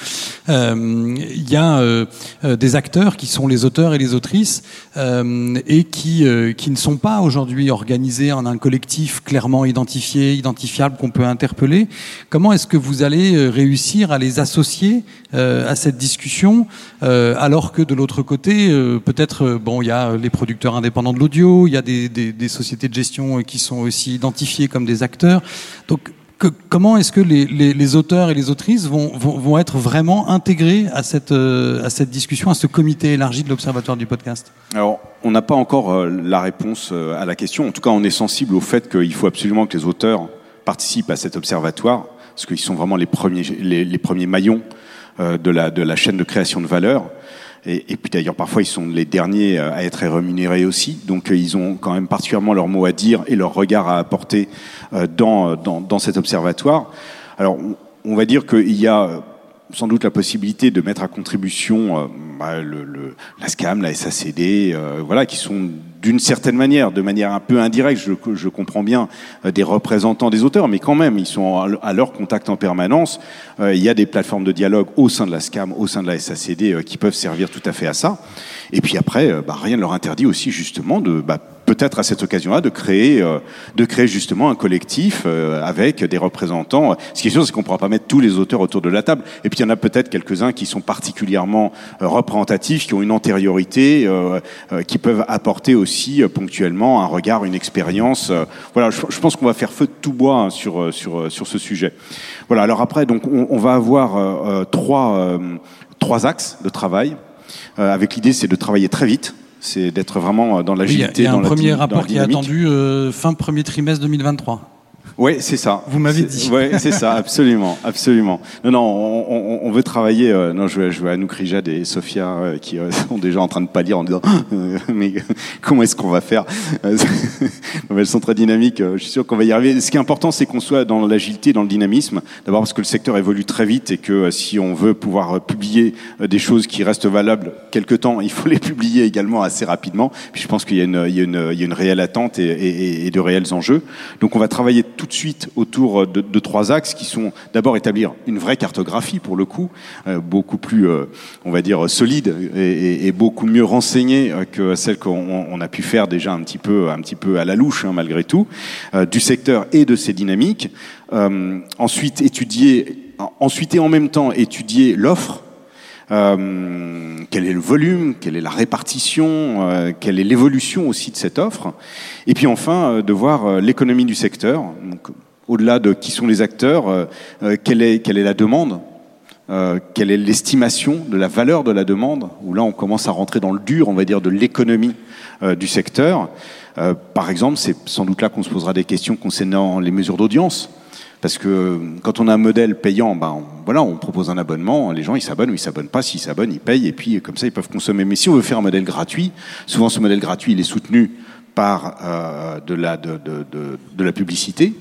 euh, il y a euh, euh, des acteurs qui sont les auteurs et les autrices euh, et qui qui ne sont pas aujourd'hui organisés en un collectif clairement identifié, identifiable qu'on peut interpeller. Comment est-ce que vous allez réussir à les associer à cette discussion alors que de l'autre côté, peut-être bon, il y a les producteurs indépendants de l'audio, il y a des, sociétés de gestion qui sont aussi identifiées comme des acteurs. Donc, comment est-ce que les, auteurs et les autrices vont, être vraiment intégrés à cette, à cette discussion, à ce comité élargi de l'Observatoire du podcast? Alors, on n'a pas encore la réponse à la question. En tout cas, on est sensible au fait qu'il faut absolument que les auteurs participent à cet observatoire, parce qu'ils sont vraiment les premiers, les, premiers maillons de la chaîne de création de valeur. Et, et, puis d'ailleurs, parfois, ils sont les derniers à être rémunérés aussi. Donc, ils ont quand même particulièrement leur mot à dire et leur regard à apporter dans, dans, dans cet observatoire. Alors, on va dire qu'il y a sans doute la possibilité de mettre à contribution euh, bah, le, le, la SCAM, la SACD, euh, voilà, qui sont d'une certaine manière, de manière un peu indirecte, je, comprends bien, euh, des représentants des auteurs, mais quand même, ils sont à leur contact en permanence. il y a des plateformes de dialogue au sein de la SCAM, au sein de la SACD, qui peuvent servir tout à fait à ça. Et puis après, bah, rien ne leur interdit aussi justement de bah, peut-être à cette occasion-là de créer, euh, de créer justement un collectif euh, avec des représentants. Ce qui est sûr, c'est qu'on ne pourra pas mettre tous les auteurs autour de la table. Et puis il y en a peut-être quelques-uns qui sont particulièrement euh, représentatifs, qui ont une antériorité, qui peuvent apporter aussi ponctuellement un regard, une expérience. voilà, je, je pense qu'on va faire feu de tout bois hein, sur sur sur ce sujet. Voilà. Alors après, donc on, on va avoir trois trois axes de travail. avec l'idée, c'est de travailler très vite c'est d'être vraiment dans l'agilité. Oui, il y a un premier rapport qui est attendu euh, fin premier trimestre 2023. Oui, c'est ça. Vous m'avez dit. Oui, c'est ça, absolument, absolument. Non, non, on, on, on veut travailler. Euh, non, je vois, je vois Anouk Rijad et Sophia euh, qui euh, sont déjà en train de pâlir en disant mais comment est-ce qu'on va faire? Elles sont très dynamiques. je suis sûr qu'on va y arriver. Ce qui est important, c'est qu'on soit dans l'agilité, dans le dynamisme. D'abord parce que le secteur évolue très vite et que si on veut pouvoir publier des choses qui restent valables quelque temps, il faut les publier également assez rapidement. Puis je pense qu'il y a une, il y y a une réelle attente et, et, et de réels enjeux. Donc on va travailler tout de suite autour de, de trois axes qui sont d'abord établir une vraie cartographie pour le coup, euh, beaucoup plus, euh, on va dire, solide et, et, beaucoup mieux renseignée euh, que celle qu'on on a pu faire déjà un petit peu, un petit peu à la louche hein, malgré tout, euh, du secteur et de ses dynamiques. Euh, ensuite étudier, ensuite et en même temps étudier l'offre euh, quel est le volume, quelle est la répartition, euh, quelle est l'évolution aussi de cette offre, et puis enfin euh, de voir l'économie du secteur, au-delà de qui sont les acteurs, quelle, est, quelle est la demande, quelle est l'estimation de la valeur de la demande, où là on commence à rentrer dans le dur, on va dire, de l'économie du secteur. par exemple, c'est sans doute là qu'on se posera des questions concernant les mesures d'audience. Parce que quand on a un modèle payant, ben on, voilà, on propose un abonnement, les gens ils s'abonnent ou ils s'abonnent pas, s'ils s'abonnent, ils payent et puis comme ça ils peuvent consommer. Mais si on veut faire un modèle gratuit, souvent ce modèle gratuit il est soutenu par euh, de la publicité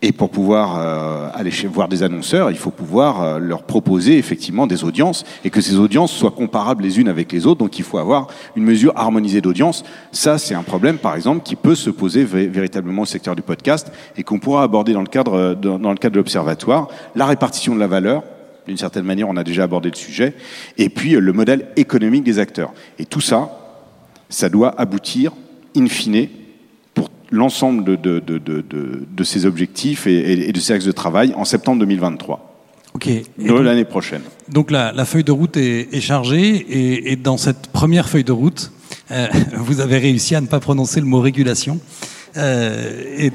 et pour pouvoir euh, aller voir des annonceurs, il faut pouvoir euh, leur proposer effectivement des audiences et que ces audiences soient comparables les unes avec les autres. Donc il faut avoir une mesure harmonisée d'audience. Ça, c'est un problème, par exemple, qui peut se poser véritablement au secteur du podcast et qu'on pourra aborder dans le cadre, dans, dans le cadre de l'observatoire. La répartition de la valeur, d'une certaine manière, on a déjà abordé le sujet. Et puis le modèle économique des acteurs. Et tout ça, ça doit aboutir, in fine, l'ensemble de, de, de, de, de ces objectifs et, et, de ces axes de travail en septembre 2023. Ok. De l'année prochaine. Donc la, la, feuille de route est, est chargée et, et, dans cette première feuille de route, euh, vous avez réussi à ne pas prononcer le mot régulation. Euh, et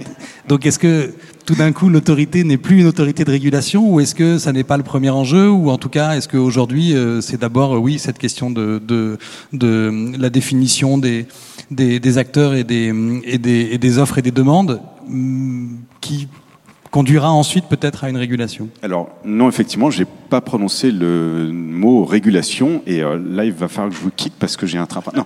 donc est-ce que tout d'un coup l'autorité n'est plus une autorité de régulation ou est-ce que ça n'est pas le premier enjeu ou en tout cas est-ce qu'aujourd'hui euh, c'est d'abord euh, oui cette question de, de la définition des, acteurs et des, et, des, et des offres et des demandes qui conduira ensuite peut-être à une régulation Alors non, effectivement, j'ai pas prononcé le mot régulation et euh, là il va falloir que je vous quitte parce que j'ai un train. Non,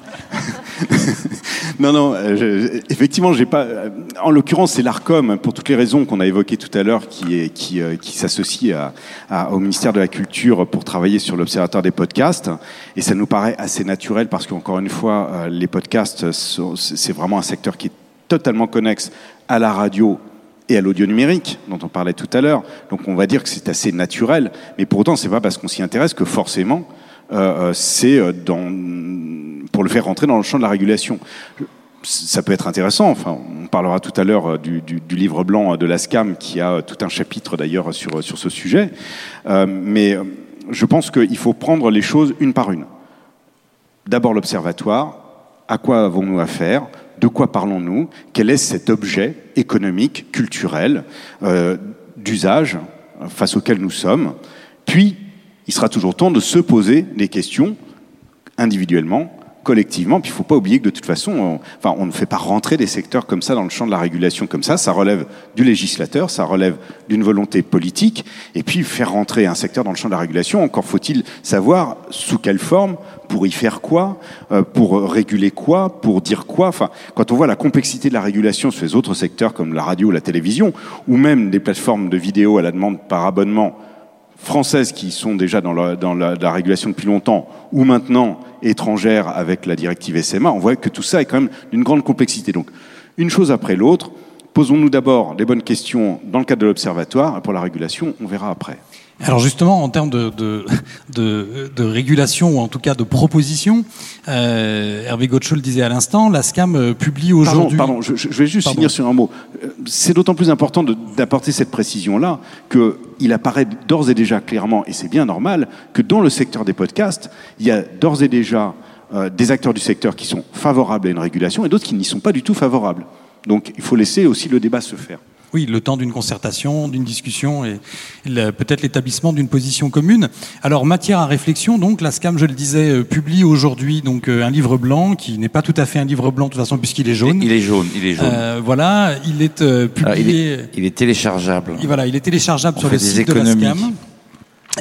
non, non. Euh, je, effectivement, j'ai pas. Euh, en l'occurrence, c'est l'Arcom pour toutes les raisons qu'on a évoquées tout à l'heure, qui qui qui s'associe à, au ministère de la Culture pour travailler sur l'observatoire des podcasts et ça nous paraît assez naturel parce qu'encore une fois, les podcasts, c'est vraiment un secteur qui est totalement connexe à la radio et à l'audio numérique dont on parlait tout à l'heure. Donc on va dire que c'est assez naturel, mais pour autant c'est pas parce qu'on s'y intéresse que forcément euh, c'est dans pour le faire rentrer dans le champ de la régulation. Ça peut être intéressant. Enfin, on parlera tout à l'heure du, du, du, livre blanc de la SCAM qui a tout un chapitre d'ailleurs sur sur ce sujet. Euh, mais je pense qu'il faut prendre les choses une par une. D'abord l'observatoire. À quoi avons-nous affaire de quoi parlons-nous? Quel est cet objet économique, culturel, euh, d'usage face auxquels nous sommes? Puis, il sera toujours temps de se poser des questions individuellement collectivement. Puis il ne faut pas oublier que de toute façon, on, enfin, on ne fait pas rentrer des secteurs comme ça dans le champ de la régulation comme ça. Ça relève du législateur, ça relève d'une volonté politique. Et puis faire rentrer un secteur dans le champ de la régulation, encore faut-il savoir sous quelle forme, pour y faire quoi, euh, pour réguler quoi, pour dire quoi. Enfin, quand on voit la complexité de la régulation sur les autres secteurs comme la radio la télévision, ou même des plateformes de vidéo à la demande par abonnement françaises qui sont déjà dans la, régulation depuis longtemps, ou maintenant étrangères avec la directive SMA, on voit que tout ça est quand même d'une grande complexité. Donc, une chose après l'autre, posons-nous d'abord les bonnes questions dans le cadre de l'observatoire, pour la régulation, on verra après. Alors justement, en termes de, de, de, de, régulation ou en tout cas de proposition, euh, Hervé Gotcho le disait à l'instant, la SCAM euh, publie aujourd'hui. Pardon, pardon je, je, vais juste pardon. finir sur un mot. C'est d'autant plus important d'apporter cette précision-là qu'il apparaît d'ores et déjà clairement, et c'est bien normal, que dans le secteur des podcasts, il y a d'ores et déjà euh, des acteurs du secteur qui sont favorables à une régulation et d'autres qui n'y sont pas du tout favorables. Donc il faut laisser aussi le débat se faire. Oui, le temps d'une concertation, d'une discussion et peut-être l'établissement d'une position commune. Alors, matière à réflexion, donc, la SCAM, je le disais, euh, publie aujourd'hui donc euh, un livre blanc qui n'est pas tout à fait un livre blanc de toute façon puisqu'il est jaune. Il est jaune, il est jaune. Euh, voilà, il est euh, publié. Il, est, il, est, téléchargeable. Et voilà, il est téléchargeable On sur le site économies. de la SCAM.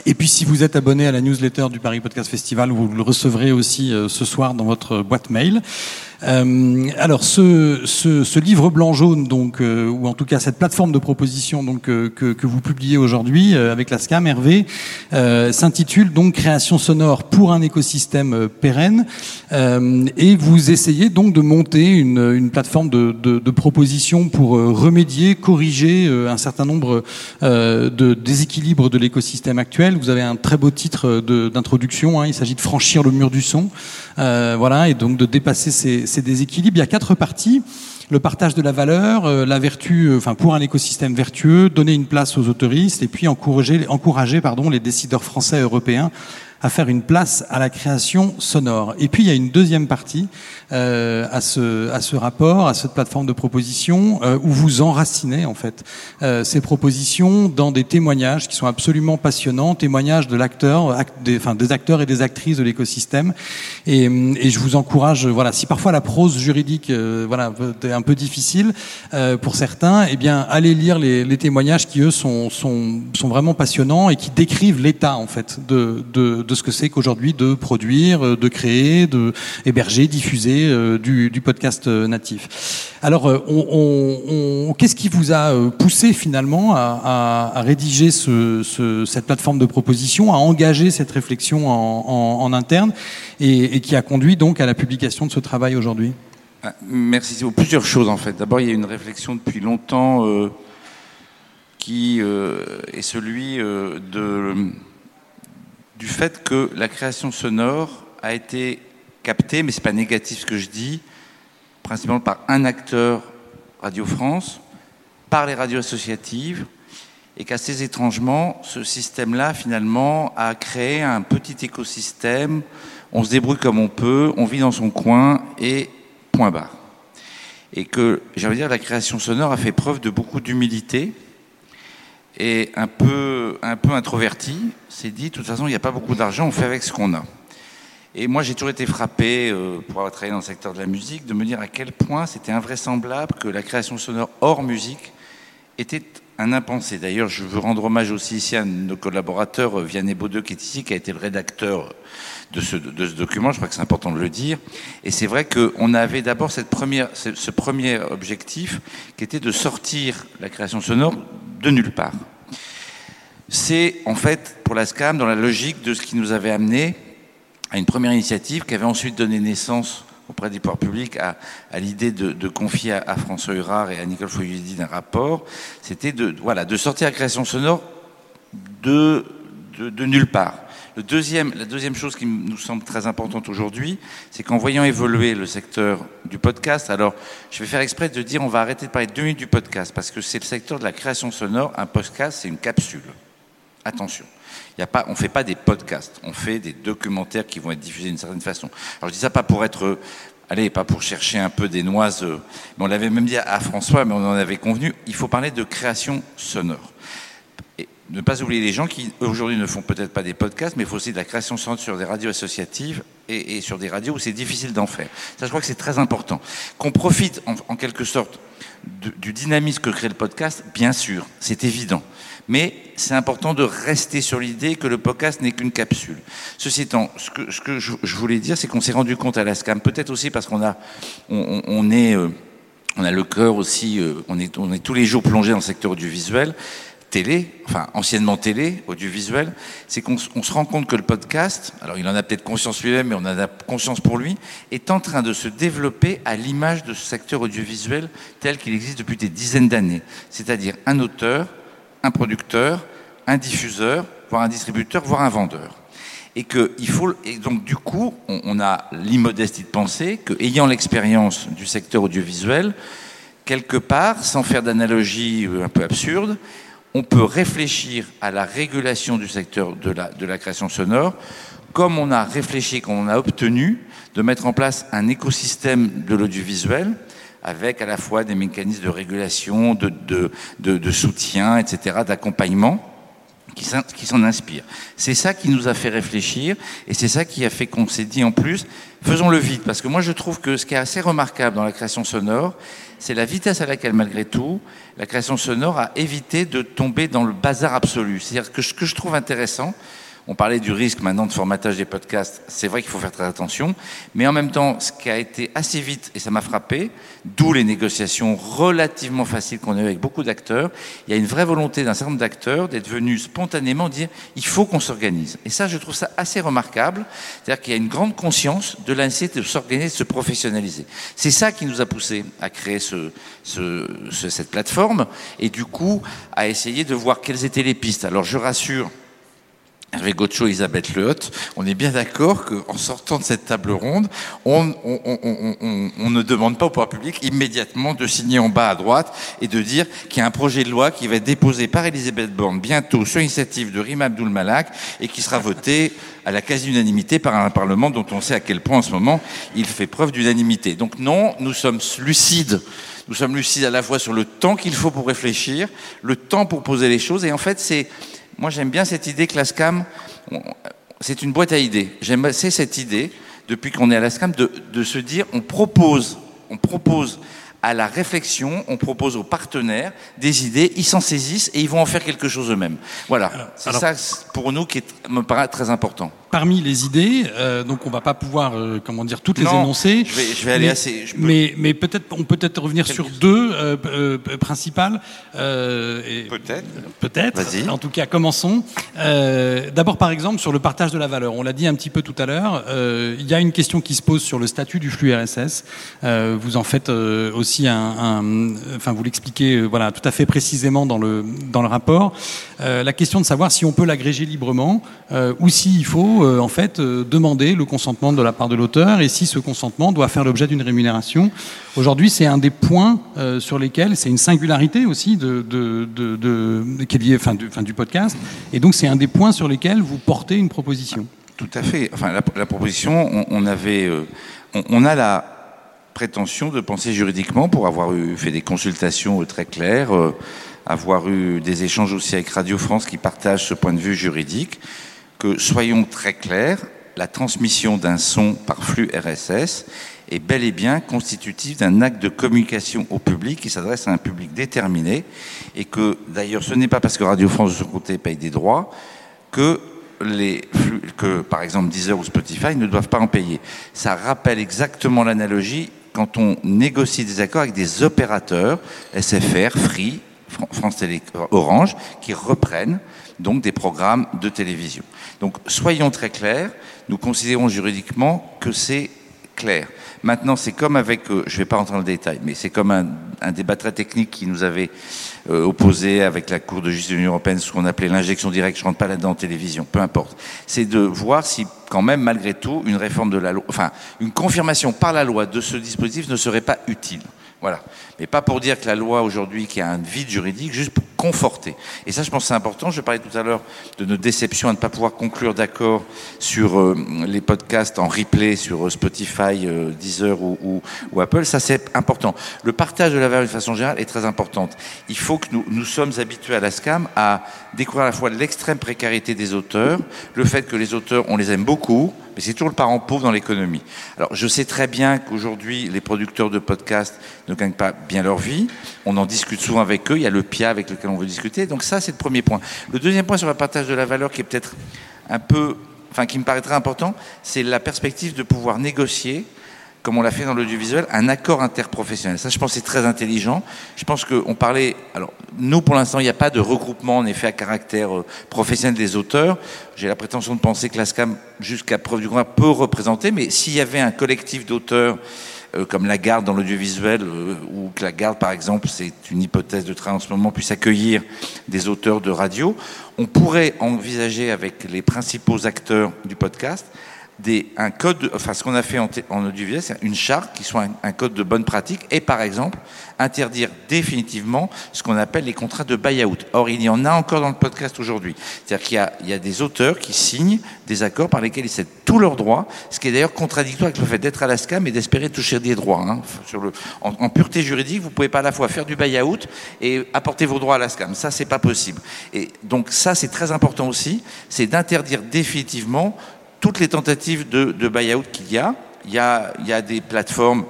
Et puis si vous êtes abonné à la newsletter du Paris Podcast Festival, vous le recevrez aussi euh, ce soir dans votre boîte mail. Euh, alors ce, ce, ce, livre blanc jaune, donc, euh, ou en tout cas cette plateforme de proposition donc, euh, que, que, vous publiez aujourd'hui euh, avec la SCAM, Hervé, euh, s'intitule donc Création sonore pour un écosystème pérenne. et vous essayez donc de monter une, une plateforme de, de, de propositions pour remédier, corriger un certain nombre de déséquilibres de l'écosystème actuel. Vous avez un très beau titre d'introduction. Hein, il s'agit de franchir le mur du son. voilà, et donc de dépasser ces ces. Il y a quatre parties le partage de la valeur, euh, la vertu, euh, enfin pour un écosystème vertueux, donner une place aux autoristes et puis encourager, encourager pardon, les décideurs français et européens à faire une place à la création sonore. Et puis il y a une deuxième partie euh, à, ce, à ce rapport, à cette plateforme de proposition, euh, où vous enracinez en fait euh, ces propositions dans des témoignages qui sont absolument passionnants, témoignages de l'acteur, act, des, enfin, des acteurs et des actrices de l'écosystème. Et, et, je vous encourage, voilà, si parfois la prose juridique, euh, voilà, est un peu difficile euh, pour certains, eh bien allez lire les, les témoignages qui eux sont, sont, sont vraiment passionnants et qui décrivent l'état en fait de, de de ce que c'est qu'aujourd'hui de produire, euh, de créer, de héberger, diffuser euh, du, podcast euh, natif. Alors, on, qu'est-ce qui vous a poussé finalement à, rédiger ce, ce, cette plateforme de proposition, à engager cette réflexion en, interne et, qui a conduit donc à la publication de ce travail aujourd'hui? Merci. Plusieurs choses en fait. D'abord, il y a une réflexion depuis longtemps euh, qui euh, est celui euh, du fait que la création sonore a été captée, mais c'est pas négatif ce que je dis, principalement par un acteur Radio France, par les radios associatives, et qu'assez étrangement, ce système-là, finalement, a créé un petit écosystème. On se débrouille comme on peut, on vit dans son coin, et point barre. Et que, j'ai envie de dire, la création sonore a fait preuve de beaucoup d'humilité, et un peu, un peu introverti, s'est dit, de toute façon, il n'y a pas beaucoup d'argent, on fait avec ce qu'on a. Et moi, j'ai toujours été frappé, euh, pour avoir travaillé dans le secteur de la musique, de me dire à quel point c'était invraisemblable que la création sonore hors musique était un impensé. D'ailleurs, je veux rendre hommage aussi ici à nos collaborateurs, Vianney Baudeux, qui est ici, qui a été le rédacteur de ce, document, je crois que c'est important de le dire. Et c'est vrai qu'on avait d'abord ce premier objectif, qui était de sortir la création sonore de nulle part. C'est en fait pour la SCAM dans la logique de ce qui nous avait amené à une première initiative qui avait ensuite donné naissance auprès du pouvoir public à, l'idée de, confier à, François Hurard et à Nicole Foyudi d'un rapport, c'était de, voilà, de sortir la création sonore de, de, nulle part. La deuxième chose qui nous semble très importante aujourd'hui, c'est qu'en voyant évoluer le secteur du podcast, alors je vais faire exprès de dire on va arrêter de parler deux minutes du podcast, parce que c'est le secteur de la création sonore, un podcast c'est une capsule. Attention. On ne fait pas des podcasts, on fait des documentaires qui vont être diffusés d'une certaine façon. Alors je dis ça pas pour être, allez, pas pour chercher un peu des noises, mais on l'avait même dit à François, mais on en avait convenu, il faut parler de création sonore. Ne pas oublier les gens qui aujourd'hui ne font peut-être pas des podcasts, mais il faut aussi de la création sonore sur des radios associatives et, sur des radios où c'est difficile d'en faire. Ça, je crois que c'est très important. Qu'on profite en, quelque sorte du dynamisme que crée le podcast, bien sûr, c'est évident. Mais c'est important de rester sur l'idée que le podcast n'est qu'une capsule. Ceci étant, ce que, je, voulais dire, c'est qu'on s'est rendu compte à la SCAM, peut-être aussi parce qu'on a, on, est, euh, on a le cœur aussi, euh, on est, on est tous les jours plongé dans le secteur audiovisuel télé, enfin anciennement télé, audiovisuel, c'est qu'on on se rend compte que le podcast, alors il en a peut-être conscience lui-même, mais on en a conscience pour lui, est en train de se développer à l'image de ce secteur audiovisuel tel qu'il existe depuis des dizaines d'années. C'est-à-dire un auteur, un producteur, un diffuseur, voire un distributeur, voire un vendeur. Et que il faut, et donc du coup, on, a l'immodestie de penser que, ayant l'expérience du secteur audiovisuel, quelque part, sans faire d'analogie un peu absurde, on peut réfléchir à la régulation du secteur de la, création sonore comme on a réfléchi, comme on a obtenu de mettre en place un écosystème de l'audiovisuel avec à la fois des mécanismes de régulation, de soutien, etc., d'accompagnement qui s'en inspirent. C'est ça qui nous a fait réfléchir et c'est ça qui a fait qu'on s'est dit en plus, faisons-le vite, parce que moi je trouve que ce qui est assez remarquable dans la création sonore, c'est la vitesse à laquelle, malgré tout, la création sonore a évité de tomber dans le bazar absolu. C'est-à-dire que ce que je trouve intéressant, on parlait du risque maintenant de formatage des podcasts. C'est vrai qu'il faut faire très attention. Mais en même temps, ce qui a été assez vite, et ça m'a frappé, d'où les négociations relativement faciles qu'on a eues avec beaucoup d'acteurs, il y a une vraie volonté d'un certain nombre d'acteurs d'être venus spontanément dire il faut qu'on s'organise. Et ça, je trouve ça assez remarquable. C'est-à-dire qu'il y a une grande conscience de la de s'organiser, de se professionnaliser. C'est ça qui nous a poussé à créer ce, ce, ce, cette plateforme et du coup à essayer de voir quelles étaient les pistes. Alors je rassure, Hervé Gaucho et Elisabeth on est bien d'accord qu'en sortant de cette table ronde, on, on, on, on, ne demande pas au pouvoir public immédiatement de signer en bas à droite et de dire qu'il y a un projet de loi qui va être déposé par Elisabeth Borne bientôt sur initiative de Rima Abdul Malak et qui sera voté à la quasi-unanimité par un Parlement dont on sait à quel point en ce moment il fait preuve d'unanimité. Donc non, nous sommes lucides. Nous sommes lucides à la fois sur le temps qu'il faut pour réfléchir, le temps pour poser les choses et en fait c'est moi, j'aime bien cette idée que la SCAM, c'est une boîte à idées. J'aime assez cette idée, depuis qu'on est à la SCAM, de, de se dire, on propose, on propose à la réflexion, on propose aux partenaires des idées, ils s'en saisissent et ils vont en faire quelque chose eux-mêmes. Voilà, c'est ça pour nous qui est, me paraît très important parmi les idées, euh, donc on va pas pouvoir, euh, comment dire, toutes les non, énoncer. Je vais, je vais aller mais, assez. Peux... Mais, mais peut-être, on peut peut-être revenir sur deux euh, euh, principales. peut-être. Peut-être. En tout cas, commençons. D'abord, par exemple, sur le partage de la valeur. On l'a dit un petit peu tout à l'heure. Il y a une question qui se pose sur le statut du flux RSS. vous en faites aussi un, un enfin, vous l'expliquez, voilà, tout à fait précisément dans le dans le rapport. la question de savoir si on peut l'agréger librement ou s'il faut euh, en fait euh, demander le consentement de la part de l'auteur et si ce consentement doit faire l'objet d'une rémunération. Aujourd'hui, c'est un des points euh, sur lesquels c'est une singularité aussi de, qui est du, podcast, et donc c'est un des points sur lesquels vous portez une proposition. Tout à fait. Enfin, la, proposition, on, avait, on, a la prétention de penser juridiquement pour avoir eu fait des consultations très claires, avoir eu des échanges aussi avec Radio France qui partagent ce point de vue juridique soyons très clairs, la transmission d'un son par flux RSS est bel et bien constitutif d'un acte de communication au public qui s'adresse à un public déterminé et que d'ailleurs ce n'est pas parce que Radio France de son côté paye des droits que les flux, que par exemple Deezer ou Spotify ne doivent pas en payer. Ça rappelle exactement l'analogie quand on négocie des accords avec des opérateurs SFR, Free, France Télé, Orange, qui reprennent donc des programmes de télévision. Donc soyons très clairs, nous considérons juridiquement que c'est clair. Maintenant, c'est comme avec, euh, je ne vais pas rentrer dans le détail, mais c'est comme un, un, débat très technique qui nous avait euh, opposé avec la Cour de justice de l'Union européenne, ce qu'on appelait l'injection directe, je ne rentre pas là-dedans en télévision, peu importe. C'est de voir si, quand même, malgré tout, une réforme de la loi, enfin, une confirmation par la loi de ce dispositif ne serait pas utile. Voilà. Mais pas pour dire que la loi aujourd'hui, qui a un vide juridique, juste pour conforter. Et ça, je pense c'est important. Je parlais tout à l'heure de nos déceptions à ne pas pouvoir conclure d'accord sur euh, les podcasts en replay sur euh, Spotify, euh, Deezer ou, Apple. Ça, c'est important. Le partage de la valeur de façon générale est très importante. Il faut que nous, nous sommes habitués à la SCAM à découvrir à la fois l'extrême précarité des auteurs, le fait que les auteurs, on les aime beaucoup, mais c'est toujours le parent pauvre dans l'économie. Alors, je sais très bien qu'aujourd'hui, les producteurs de podcasts ne gagnent pas bien leur vie. On en discute souvent avec eux. Il y a le PIA avec lequel on veut discuter. Donc ça, c'est le premier point. Le deuxième point sur le partage de la valeur qui est peut-être un peu, enfin, qui me paraît très important, c'est la perspective de pouvoir négocier comme on l'a fait dans l'audiovisuel, un accord interprofessionnel. Ça, je pense, c'est très intelligent. Je pense qu'on parlait. Alors, nous, pour l'instant, il n'y a pas de regroupement, en effet, à caractère euh, professionnel des auteurs. J'ai la prétention de penser que la SCAM, jusqu'à preuve du contraire, peut représenter, mais s'il y avait un collectif d'auteurs comme la garde dans l'audiovisuel, euh, ou que la garde, par exemple, c'est une hypothèse de travail en ce moment, puisse accueillir des auteurs de radio, on pourrait envisager avec les principaux acteurs du podcast un code, enfin ce qu'on a fait en, en audiovisuel, c'est une charte qui soit un, code de bonne pratique et par exemple interdire définitivement ce qu'on appelle les contrats de buy-out. Or, il y en a encore dans le podcast aujourd'hui. C'est-à-dire qu'il y a, des auteurs qui signent des accords par lesquels ils cèdent tous leurs droits, ce qui est d'ailleurs contradictoire avec le fait d'être à la SCAM et d'espérer toucher des droits. Hein. En, pureté juridique, vous pouvez pas à la fois faire du buy-out et apporter vos droits à la SCAM. Ça, c'est pas possible. Et donc ça, c'est très important aussi, c'est d'interdire définitivement toutes les tentatives de, de buy-out qu'il y a. Il y a, des plateformes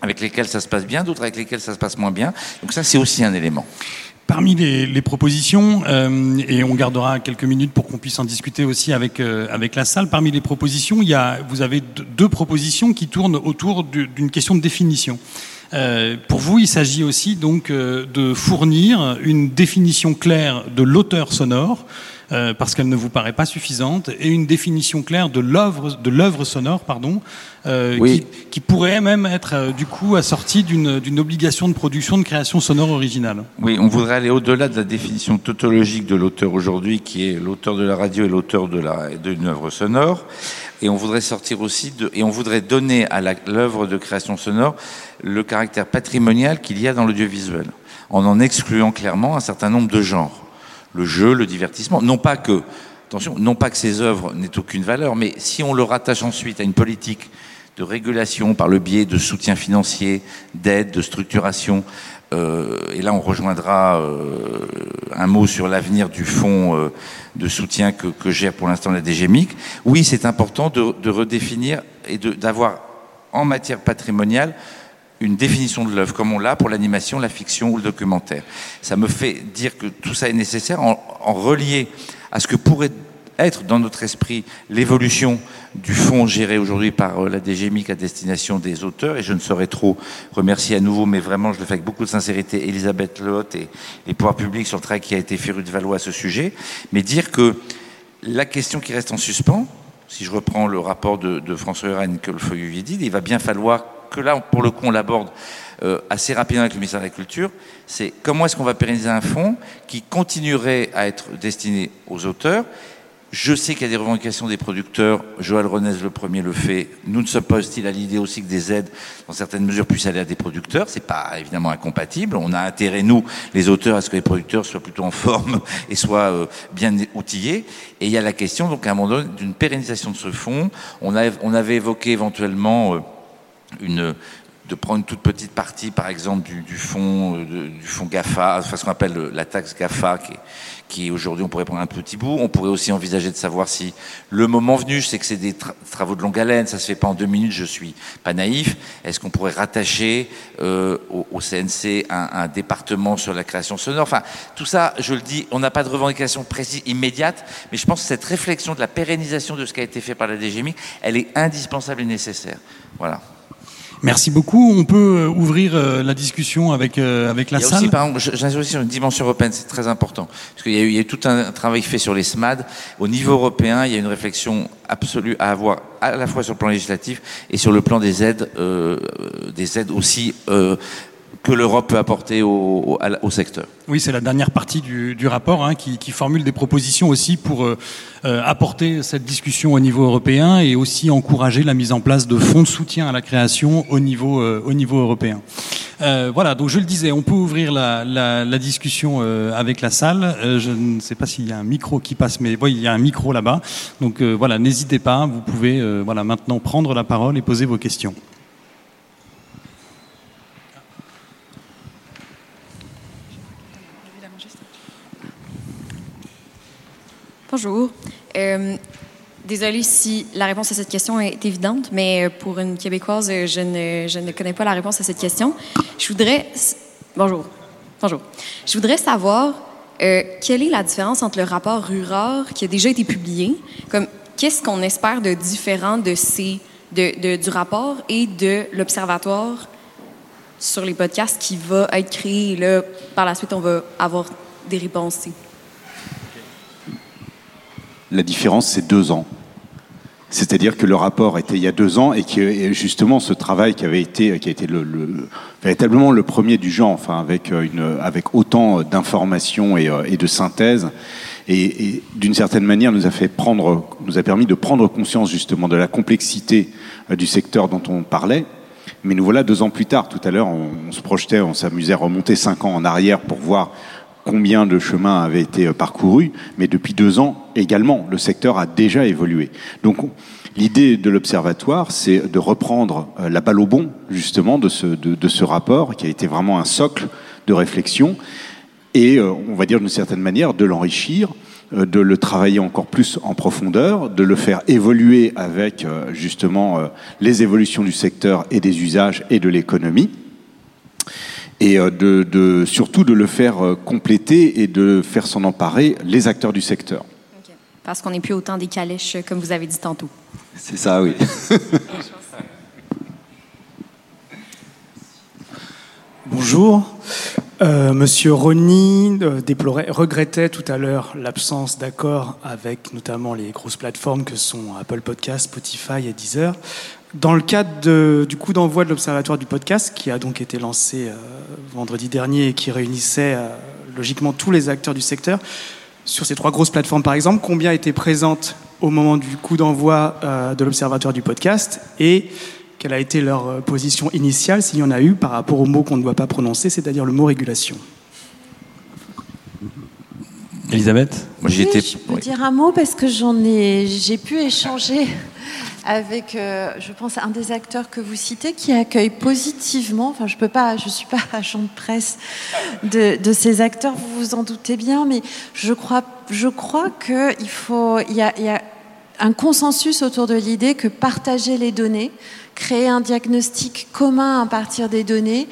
avec lesquelles ça se passe bien, d'autres avec lesquelles ça se passe moins bien. Donc ça, c'est aussi un élément. Parmi les, propositions, euh, et on gardera quelques minutes pour qu'on puisse en discuter aussi avec, euh, avec la salle, parmi les propositions, il y a, vous avez deux propositions qui tournent autour d'une question de définition. Euh, pour vous, il s'agit aussi donc de fournir une définition claire de l'auteur sonore, euh, parce qu'elle ne vous paraît pas suffisante, et une définition claire de l'œuvre de l'œuvre sonore, pardon, euh, oui. qui, qui, pourrait même être euh, du coup assortie d'une obligation de production de création sonore originale. Oui, on voudrait aller au-delà de la définition tautologique de l'auteur aujourd'hui, qui est l'auteur de la radio et l'auteur de la d'une œuvre sonore, et on voudrait sortir aussi de, et on voudrait donner à l'œuvre de création sonore le caractère patrimonial qu'il y a dans l'audiovisuel, en en excluant clairement un certain nombre de genres le jeu, le divertissement. Non pas que, attention, non pas que ces œuvres n'aient aucune valeur, mais si on le rattache ensuite à une politique de régulation par le biais de soutien financier, d'aide, de structuration, euh, et là on rejoindra euh, un mot sur l'avenir du fonds euh, de soutien que, que gère pour l'instant la DGMIC. Oui, c'est important de, de, redéfinir et d'avoir en matière patrimoniale une définition de l'œuvre, comme on l'a pour l'animation, la fiction ou le documentaire. Ça me fait dire que tout ça est nécessaire en, en relié à ce que pourrait être dans notre esprit l'évolution du fonds géré aujourd'hui par la DGMIC à destination des auteurs. Et je ne saurais trop remercier à nouveau, mais vraiment, je le fais avec beaucoup de sincérité, Elisabeth Lehotte et les pouvoirs publics sur le travail qui a été fait rue de Valois à ce sujet. Mais dire que la question qui reste en suspens, si je reprends le rapport de, François Huren que le feuille dit, il va bien falloir que là, pour le coup, on l'aborde euh, assez rapidement avec le ministère de la Culture, c'est comment est-ce qu'on va pérenniser un fonds qui continuerait à être destiné aux auteurs. Je sais qu'il y a des revendications des producteurs. Joël Renez, le premier, le fait. Nous ne sommes pas hostiles à l'idée aussi que des aides, dans certaines mesures, puissent aller à des producteurs. C'est pas évidemment incompatible. On a intérêt, nous, les auteurs, à ce que les producteurs soient plutôt en forme et soient euh, bien outillés. Et il y a la question, donc, à un moment donné, d'une pérennisation de ce fonds. On, avait évoqué éventuellement. Euh, une, de prendre une toute petite partie, par exemple, du, du fonds de, du fonds GAFA, enfin ce qu'on appelle le, la taxe GAFA, qui, qui aujourd'hui on pourrait prendre un petit bout. On pourrait aussi envisager de savoir si le moment venu, je sais que c'est des tra travaux de longue haleine, ça se fait pas en deux minutes, je suis pas naïf. Est-ce qu'on pourrait rattacher euh, au, au, CNC un, un, département sur la création sonore? Enfin, tout ça, je le dis, on n'a pas de revendication précise immédiate, mais je pense que cette réflexion de la pérennisation de ce qui a été fait par la DGMI, elle est indispensable et nécessaire. Voilà. Merci beaucoup. On peut ouvrir euh, la discussion avec, euh, avec la il y a salle. Aussi, par exemple, j'insiste aussi sur une dimension européenne, c'est très important. Parce qu'il y, y, a eu tout un travail fait sur les SMAD. Au niveau européen, il y a une réflexion absolue à avoir à la fois sur le plan législatif et sur le plan des aides, euh, des aides aussi euh, que l'Europe peut apporter au, secteur. Oui, c'est la dernière partie du, rapport hein, qui, formule des propositions aussi pour euh, euh, apporter cette discussion au niveau européen et aussi encourager la mise en place de fonds de soutien à la création au niveau, euh, européen. Voilà, donc je le disais, on peut ouvrir la discussion avec la salle. je ne sais pas s'il y a un micro qui passe, mais oui, il y a un micro là-bas. Donc voilà, n'hésitez pas, vous pouvez voilà maintenant prendre la parole et poser vos questions. Bonjour. Euh, désolée si la réponse à cette question est évidente, mais euh, pour une Québécoise, euh, je ne, je ne connais pas la réponse à cette question. Je voudrais... Bonjour. Bonjour. Je voudrais savoir quelle est la différence entre le rapport Rurard qui a déjà été publié, comme qu'est-ce qu'on espère de différent de ces, de, de, du rapport et de l'observatoire sur les podcasts qui va être créé. Là, par la suite, on va avoir des réponses. La différence, c'est deux ans. C'est-à-dire que le rapport était il y a deux ans et que justement ce travail qui avait été, qui a été le, le, véritablement le premier du genre, enfin avec une, avec autant d'informations et, et, de synthèse, et, d'une certaine manière nous a fait prendre, nous a permis de prendre conscience justement de la complexité du secteur dont on parlait. Mais nous voilà deux ans plus tard. Tout à l'heure, on, on se projetait, on s'amusait à remonter cinq ans en arrière pour voir combien de chemins avaient été parcourus, mais depuis deux ans également, le secteur a déjà évolué. Donc l'idée de l'observatoire, c'est de reprendre euh, la balle au bon, justement, de ce, rapport, qui a été vraiment un socle de réflexion, et euh, on va dire d'une certaine manière de l'enrichir, euh, de le travailler encore plus en profondeur, de le faire évoluer avec justement les évolutions du secteur et des usages et de l'économie et surtout de le faire compléter et de faire s'en emparer les acteurs du secteur. Parce qu'on n'est plus autant des calèches, comme vous avez dit tantôt. C'est ça, oui. Bonjour. Euh, Monsieur Rony euh, déplorait, regrettait tout à l'heure l'absence d'accord avec notamment les grosses plateformes que sont Apple Podcast, Spotify et Deezer. Dans le cadre de, du coup d'envoi de l'Observatoire du podcast, qui a donc été lancé euh, vendredi dernier et qui réunissait euh, logiquement tous les acteurs du secteur, sur ces trois grosses plateformes par exemple, combien étaient présentes au moment du coup d'envoi euh, de l'Observatoire du podcast et quelle a été leur euh, position initiale, s'il y en a eu, par rapport au mot qu'on ne doit pas prononcer, c'est-à-dire le mot régulation? Elisabeth? Moi, oui, été... Je peux oui. dire un mot parce que j'en ai, j'ai pu échanger avec, euh, je pense, un des acteurs que vous citez qui accueille positivement. Enfin, je peux pas, je suis pas agent de presse de, ces acteurs, vous vous en doutez bien, mais je crois, je crois que il faut, il y a un consensus autour de l'idée que partager les données, créer un diagnostic commun à partir des données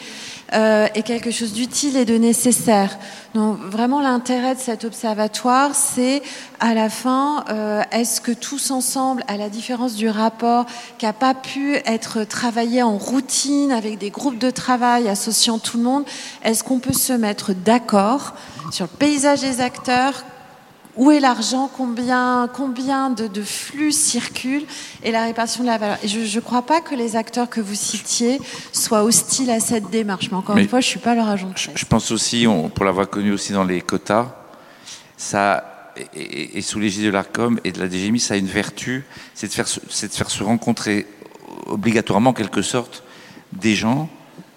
euh, est quelque chose d'utile et de nécessaire. Donc vraiment l'intérêt de cet observatoire, c'est à la fin, euh, est-ce que tous ensemble, à la différence du rapport qui n'a pas pu être travaillé en routine avec des groupes de travail associant tout le monde, est-ce qu'on peut se mettre d'accord sur le paysage des acteurs où est l'argent, combien, combien de, de, flux circulent? Et la répartition de la valeur. Et je ne crois pas que les acteurs que vous citiez soient hostiles à cette démarche, mais encore mais une fois, je ne suis pas leur agent. De je, je pense aussi, on, pour l'avoir connu aussi dans les quotas, ça, et, et sous l'égide de l'ARCOM et de la DGMI, ça a une vertu, c'est de, faire, de faire se rencontrer obligatoirement, en quelque sorte, des gens,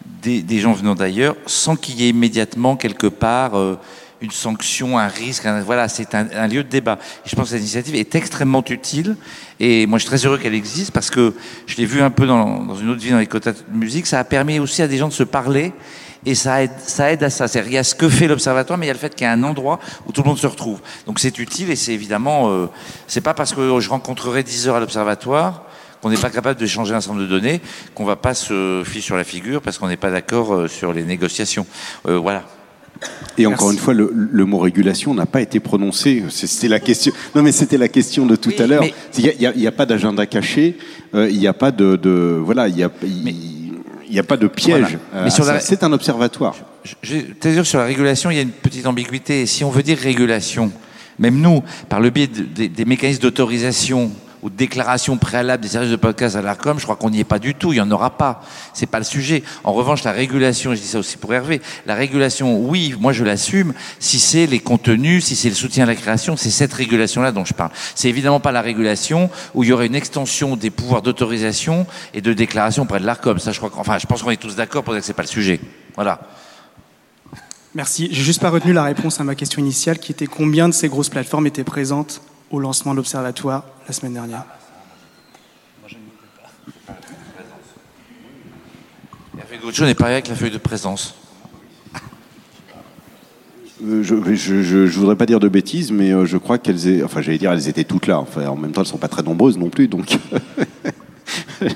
des, des gens venant d'ailleurs, sans qu'il y ait immédiatement quelque part... Euh, une sanction, un risque. Voilà, c'est un, lieu de débat. Je pense que cette initiative est extrêmement utile. Et moi, je suis très heureux qu'elle existe parce que je l'ai vu un peu dans, une autre vie dans les quotas de musique. Ça a permis aussi à des gens de se parler. Et ça aide, ça aide à ça. C'est-à-dire, il y a ce que fait l'observatoire, mais il y a le fait qu'il y a un endroit où tout le monde se retrouve. Donc c'est utile et c'est évidemment, euh, c'est pas parce que je rencontrerai 10 heures à l'observatoire qu'on n'est pas capable de changer un nombre de données, qu'on va pas se fier sur la figure parce qu'on n'est pas d'accord euh, sur les négociations. Euh, voilà. Et encore Merci. une fois, le, le mot régulation n'a pas été prononcé. C'était la question. Non, mais c'était la question de tout oui, à l'heure. Il n'y a, a, a, pas d'agenda caché. Euh, il n'y a pas de, de voilà. Il a. N'y a pas de piège. Voilà. Euh, la... C'est un observatoire. Je, je, sur la régulation, il y a une petite ambiguïté. Si on veut dire régulation, même nous, par le biais de, de, des mécanismes d'autorisation aux déclarations préalables des services de podcast à l'ARCOM, je crois qu'on n'y est pas du tout. Il n'y en aura pas. C'est pas le sujet. En revanche, la régulation, je dis ça aussi pour Hervé, la régulation, oui, moi je l'assume, si c'est les contenus, si c'est le soutien à la création, c'est cette régulation-là dont je parle. C'est évidemment pas la régulation où il y aurait une extension des pouvoirs d'autorisation et de déclaration près de l'ARCOM. Ça, je crois, enfin, je pense qu'on est tous d'accord pour dire que c'est pas le sujet. Voilà. Merci. J'ai juste pas retenu la réponse à ma question initiale qui était combien de ces grosses plateformes étaient présentes au lancement de l'Observatoire la semaine dernière Hervé Gaucho n'est pas avec la feuille de présence. Euh, je, je, je, je voudrais pas dire de bêtises, mais euh, je crois qu'elles étaient, enfin j'allais dire elles étaient toutes là. Enfin, en même temps, elles sont pas très nombreuses non plus, donc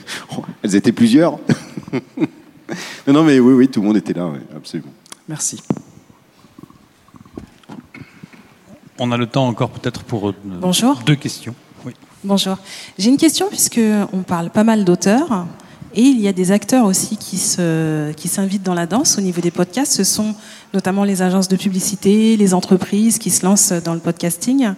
elles étaient plusieurs. non, non, mais oui, oui, tout le monde était là, ouais, absolument. Merci. On a le temps encore peut-être pour euh, Bonjour. deux questions. Oui. Bonjour. J'ai une question puisque on parle pas mal d'auteurs et il y a des acteurs aussi qui se qui s'invitent dans la danse au niveau des podcasts. Ce sont notamment les agences de publicité, les entreprises qui se lancent dans le podcasting.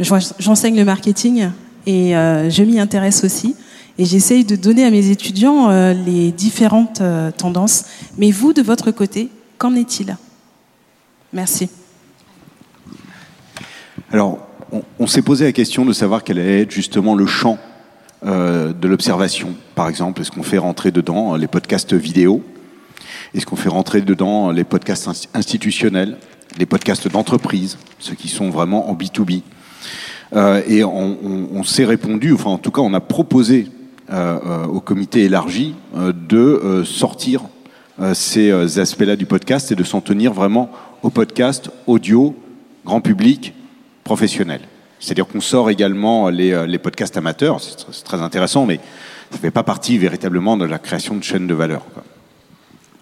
J'enseigne le marketing et euh, je m'y intéresse aussi. Et j'essaye de donner à mes étudiants euh, les différentes tendances. Mais vous, de votre côté, qu'en est-il? Merci. Alors, on, s'est posé la question de savoir quel allait être justement le champ euh, de l'observation. Par exemple, est-ce qu'on fait rentrer dedans les podcasts vidéo? Est-ce qu'on fait rentrer dedans les podcasts ins- institutionnels, les podcasts d'entreprise, ceux qui sont vraiment en B2B Euh, Et on, s'est répondu, enfin en tout cas on a proposé euh, au comité élargi de sortir ces aspects-là du podcast et de s'en tenir vraiment au podcast audio, grand public, professionnel. C'est-à-dire qu'on sort également les, euh, les podcasts amateurs, c'est tr- c'est très intéressant, mais ça ne fait pas partie véritablement de la création de chaînes de valeur.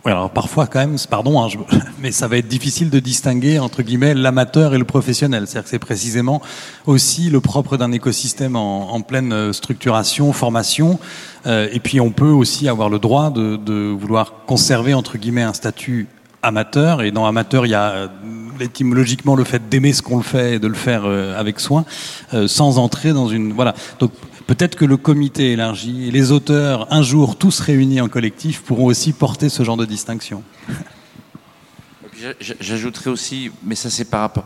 Oui, alors parfois quand même, pardon, hein, mais ça va être difficile de distinguer entre guillemets l'amateur et le professionnel. C'est-à-dire que c'est précisément aussi le propre d'un écosystème en, en pleine euh, structuration, formation. Euh, et puis on peut aussi avoir le droit de, de vouloir conserver entre guillemets un statut amateur. Et dans amateur, il y a euh, étymologiquement le fait d'aimer ce qu'on le fait et de le faire euh, avec soin, euh, sans entrer dans une voilà. Donc Peut-être que le comité élargi et les auteurs, un jour tous réunis en collectif, pourront aussi porter ce genre de distinction. Et puis, j'a- J'ajouterais aussi, mais ça c'est par rapport.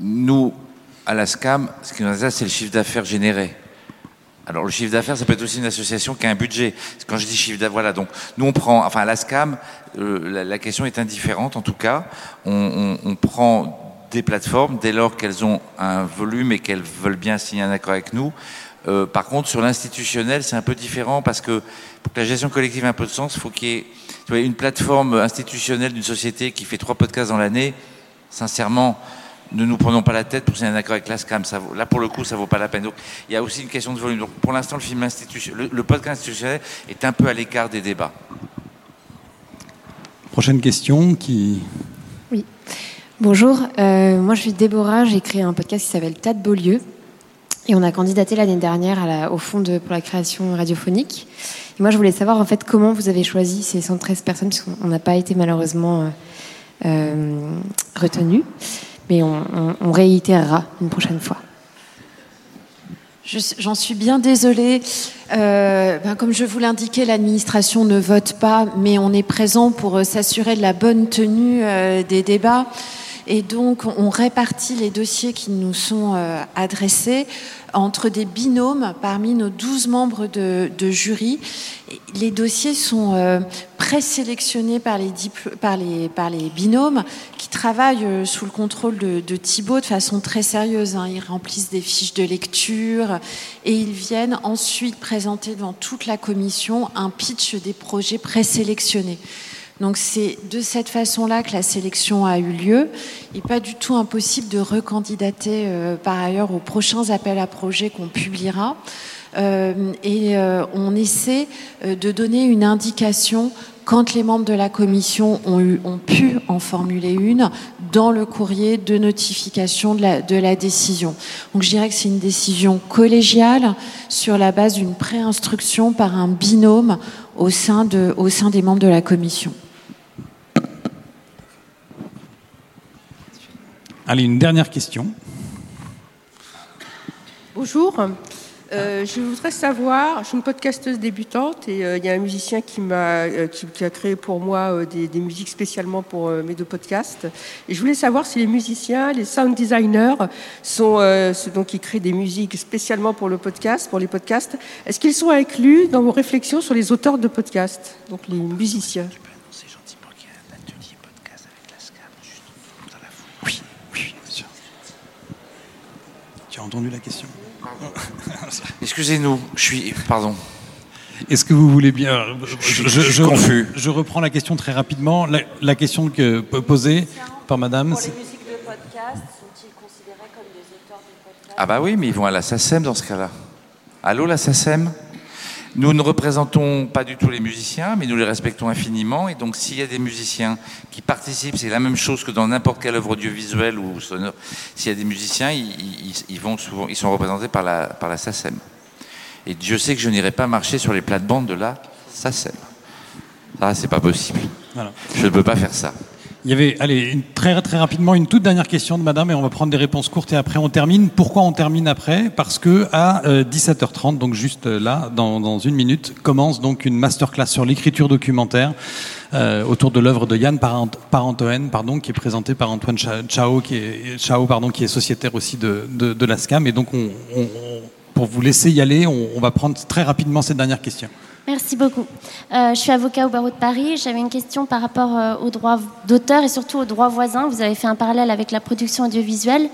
nous, à la SCAM, ce qui nous intéresse, c'est le chiffre d'affaires généré. Alors le chiffre d'affaires, ça peut être aussi une association qui a un budget. Quand je dis chiffre d'affaires, voilà. Donc nous on prend, enfin à la SCAM, euh, la, la question est indifférente en tout cas. On, on- on prend des plateformes dès lors qu'elles ont un volume et qu'elles veulent bien signer un accord avec nous. Euh, par contre, sur l'institutionnel, c'est un peu différent parce que pour que la gestion collective ait un peu de sens, il faut qu'il y ait tu vois, une plateforme institutionnelle d'une société qui fait trois podcasts dans l'année. Sincèrement, ne nous prenons pas la tête pour signer un accord avec la SCAM. Ça vaut- là, pour le coup, ça vaut pas la peine. Donc, il y a aussi une question de volume. Donc, pour l'instant, le film institution, le, le podcast institutionnel est un peu à l'écart des débats. Prochaine question qui. Bonjour, euh, moi je suis Déborah, j'ai créé un podcast qui s'appelle Tas de Beaulieu et on a candidaté l'année dernière à la- au Fonds de, pour la création radiophonique. Et moi je voulais savoir en fait comment vous avez choisi ces 113 personnes puisqu'on n'a pas été malheureusement euh, euh, retenus, mais on, on- on réitérera une prochaine fois. Je- J'en suis bien désolée. Euh, ben, comme je vous l'indiquais, l'administration ne vote pas, mais on est présent pour euh, s'assurer de la bonne tenue euh, des débats. Et donc, on répartit les dossiers qui nous sont adressés entre des binômes parmi nos 12 membres de, jury. Les dossiers sont présélectionnés par les binômes qui travaillent euh, sous le contrôle de, de Thibault de façon très sérieuse. hein. Ils remplissent des fiches de lecture et ils viennent ensuite présenter devant toute la commission un pitch des projets présélectionnés. Donc c'est de cette façon-là que la sélection a eu lieu. Il n'est pas du tout impossible de recandidater euh, par ailleurs aux prochains appels à projets qu'on publiera. Euh, et euh, on essaie euh, de donner une indication quand les membres de la commission ont, eu, ont pu en formuler une dans le courrier de notification de la, de la décision. Donc je dirais que c'est une décision collégiale sur la base d'une préinstruction par un binôme au sein, de, au sein des membres de la commission. Allez, une dernière question. Bonjour. Euh, je voudrais savoir, je suis une podcasteuse débutante et euh, il y a un musicien qui, m'a, euh, qui, a créé pour moi des, musiques spécialement pour mes deux podcasts. Et je voulais savoir si les musiciens, les sound designers, sont ceux donc, qui créent des musiques spécialement pour le podcast, pour les podcasts, est-ce qu'ils sont inclus dans vos réflexions sur les auteurs de podcasts, donc les musiciens? Tu as entendu la question? Excusez-nous, je suis. Pardon. Est-ce que vous voulez bien. Je, je, je, confus. Je reprends la question très rapidement. La, la question que, posée par madame. Pour les musiques de podcast, sont-ils considérés comme des auteurs de podcast Ah, bah oui, mais ils vont à la SACEM dans ce cas-là. Allô, la SACEM nous ne représentons pas du tout les musiciens, mais nous les respectons infiniment. Et donc, s'il y a des musiciens qui participent, c'est la même chose que dans n'importe quelle œuvre audiovisuelle ou sonore. S'il y a des musiciens, ils, ils, ils, vont souvent, ils sont représentés par la, par la SACEM. Et Dieu sait que je n'irai pas marcher sur les plates-bandes de la SACEM. Ça, c'est pas possible. Voilà. Je ne peux pas faire ça. Il y avait, allez, très, très rapidement, une toute dernière question de madame et on va prendre des réponses courtes et après on termine. Pourquoi on termine après? Parce que à euh, 17h30, donc juste là, dans, une minute, commence donc une masterclass sur l'écriture documentaire euh, autour de l'œuvre de Yann Parentoen, pardon, qui est présentée par Antoine Chao, qui est, Chao, pardon, qui est sociétaire aussi de, de, de la SCAM. Et donc, on, pour vous laisser y aller, on va prendre très rapidement cette dernière question. Merci beaucoup. Euh, je suis avocat au barreau de Paris. J'avais une question par rapport euh, aux droits d'auteur et surtout aux droits voisins. Vous avez fait un parallèle avec la production audiovisuelle.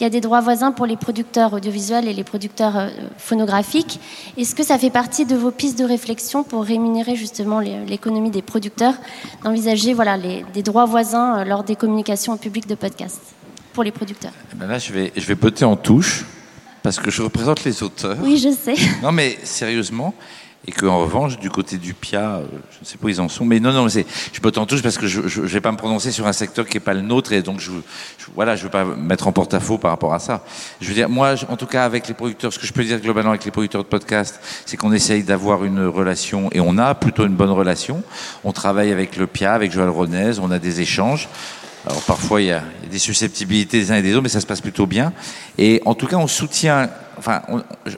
Il y a des droits voisins pour les producteurs audiovisuels et les producteurs euh, phonographiques. Est-ce que ça fait partie de vos pistes de réflexion pour rémunérer justement l'économie des producteurs, d'envisager voilà, les, des droits voisins euh, lors des communications au public de podcasts pour les producteurs? Eh ben Là, je vais, je vais botter en touche parce que je représente les auteurs. Oui, je sais. Non, mais sérieusement et qu'en revanche, du côté du PIA, euh, je ne sais pas où ils en sont, mais non, non, c'est, je peux t'en touche parce que je ne vais pas me prononcer sur un secteur qui n'est pas le nôtre, et donc je, voilà, je veux pas mettre en porte-à-faux par rapport à ça. Je veux dire, moi, en tout cas, avec les producteurs, ce que je peux dire globalement avec les producteurs de podcast, c'est qu'on essaye d'avoir une relation, et on a plutôt une bonne relation. On travaille avec le PIA, avec Joël Ronez, on a des échanges. Alors parfois il y, il y a des susceptibilités des uns et des autres, mais ça se passe plutôt bien. Et en tout cas, on soutient. Enfin,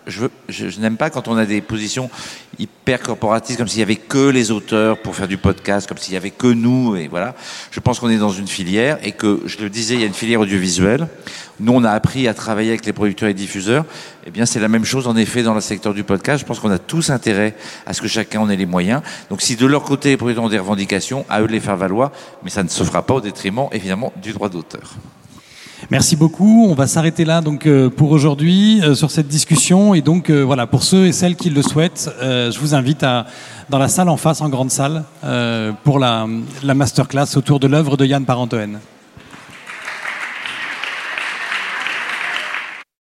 je n'aime pas quand on a des positions hyper corporatistes, comme s'il y avait que les auteurs pour faire du podcast, comme s'il y avait que nous. Et voilà. Je pense qu'on est dans une filière et que, je le disais, il y a une filière audiovisuelle. Nous, on a appris à travailler avec les producteurs et diffuseurs. Eh bien, c'est la même chose en effet dans le secteur du podcast. Je pense qu'on a tous intérêt à ce que chacun en ait les moyens. Donc, si de leur côté les producteurs ont des revendications, à eux de les faire valoir, mais ça ne se fera pas au détriment, évidemment, du droit d'auteur. Merci beaucoup. On va s'arrêter là donc euh, pour aujourd'hui euh, sur cette discussion et donc euh, voilà pour ceux et celles qui le souhaitent, je vous invite à dans la salle en face, en grande salle, pour la, la masterclass autour de l'œuvre de Yann Parentoen.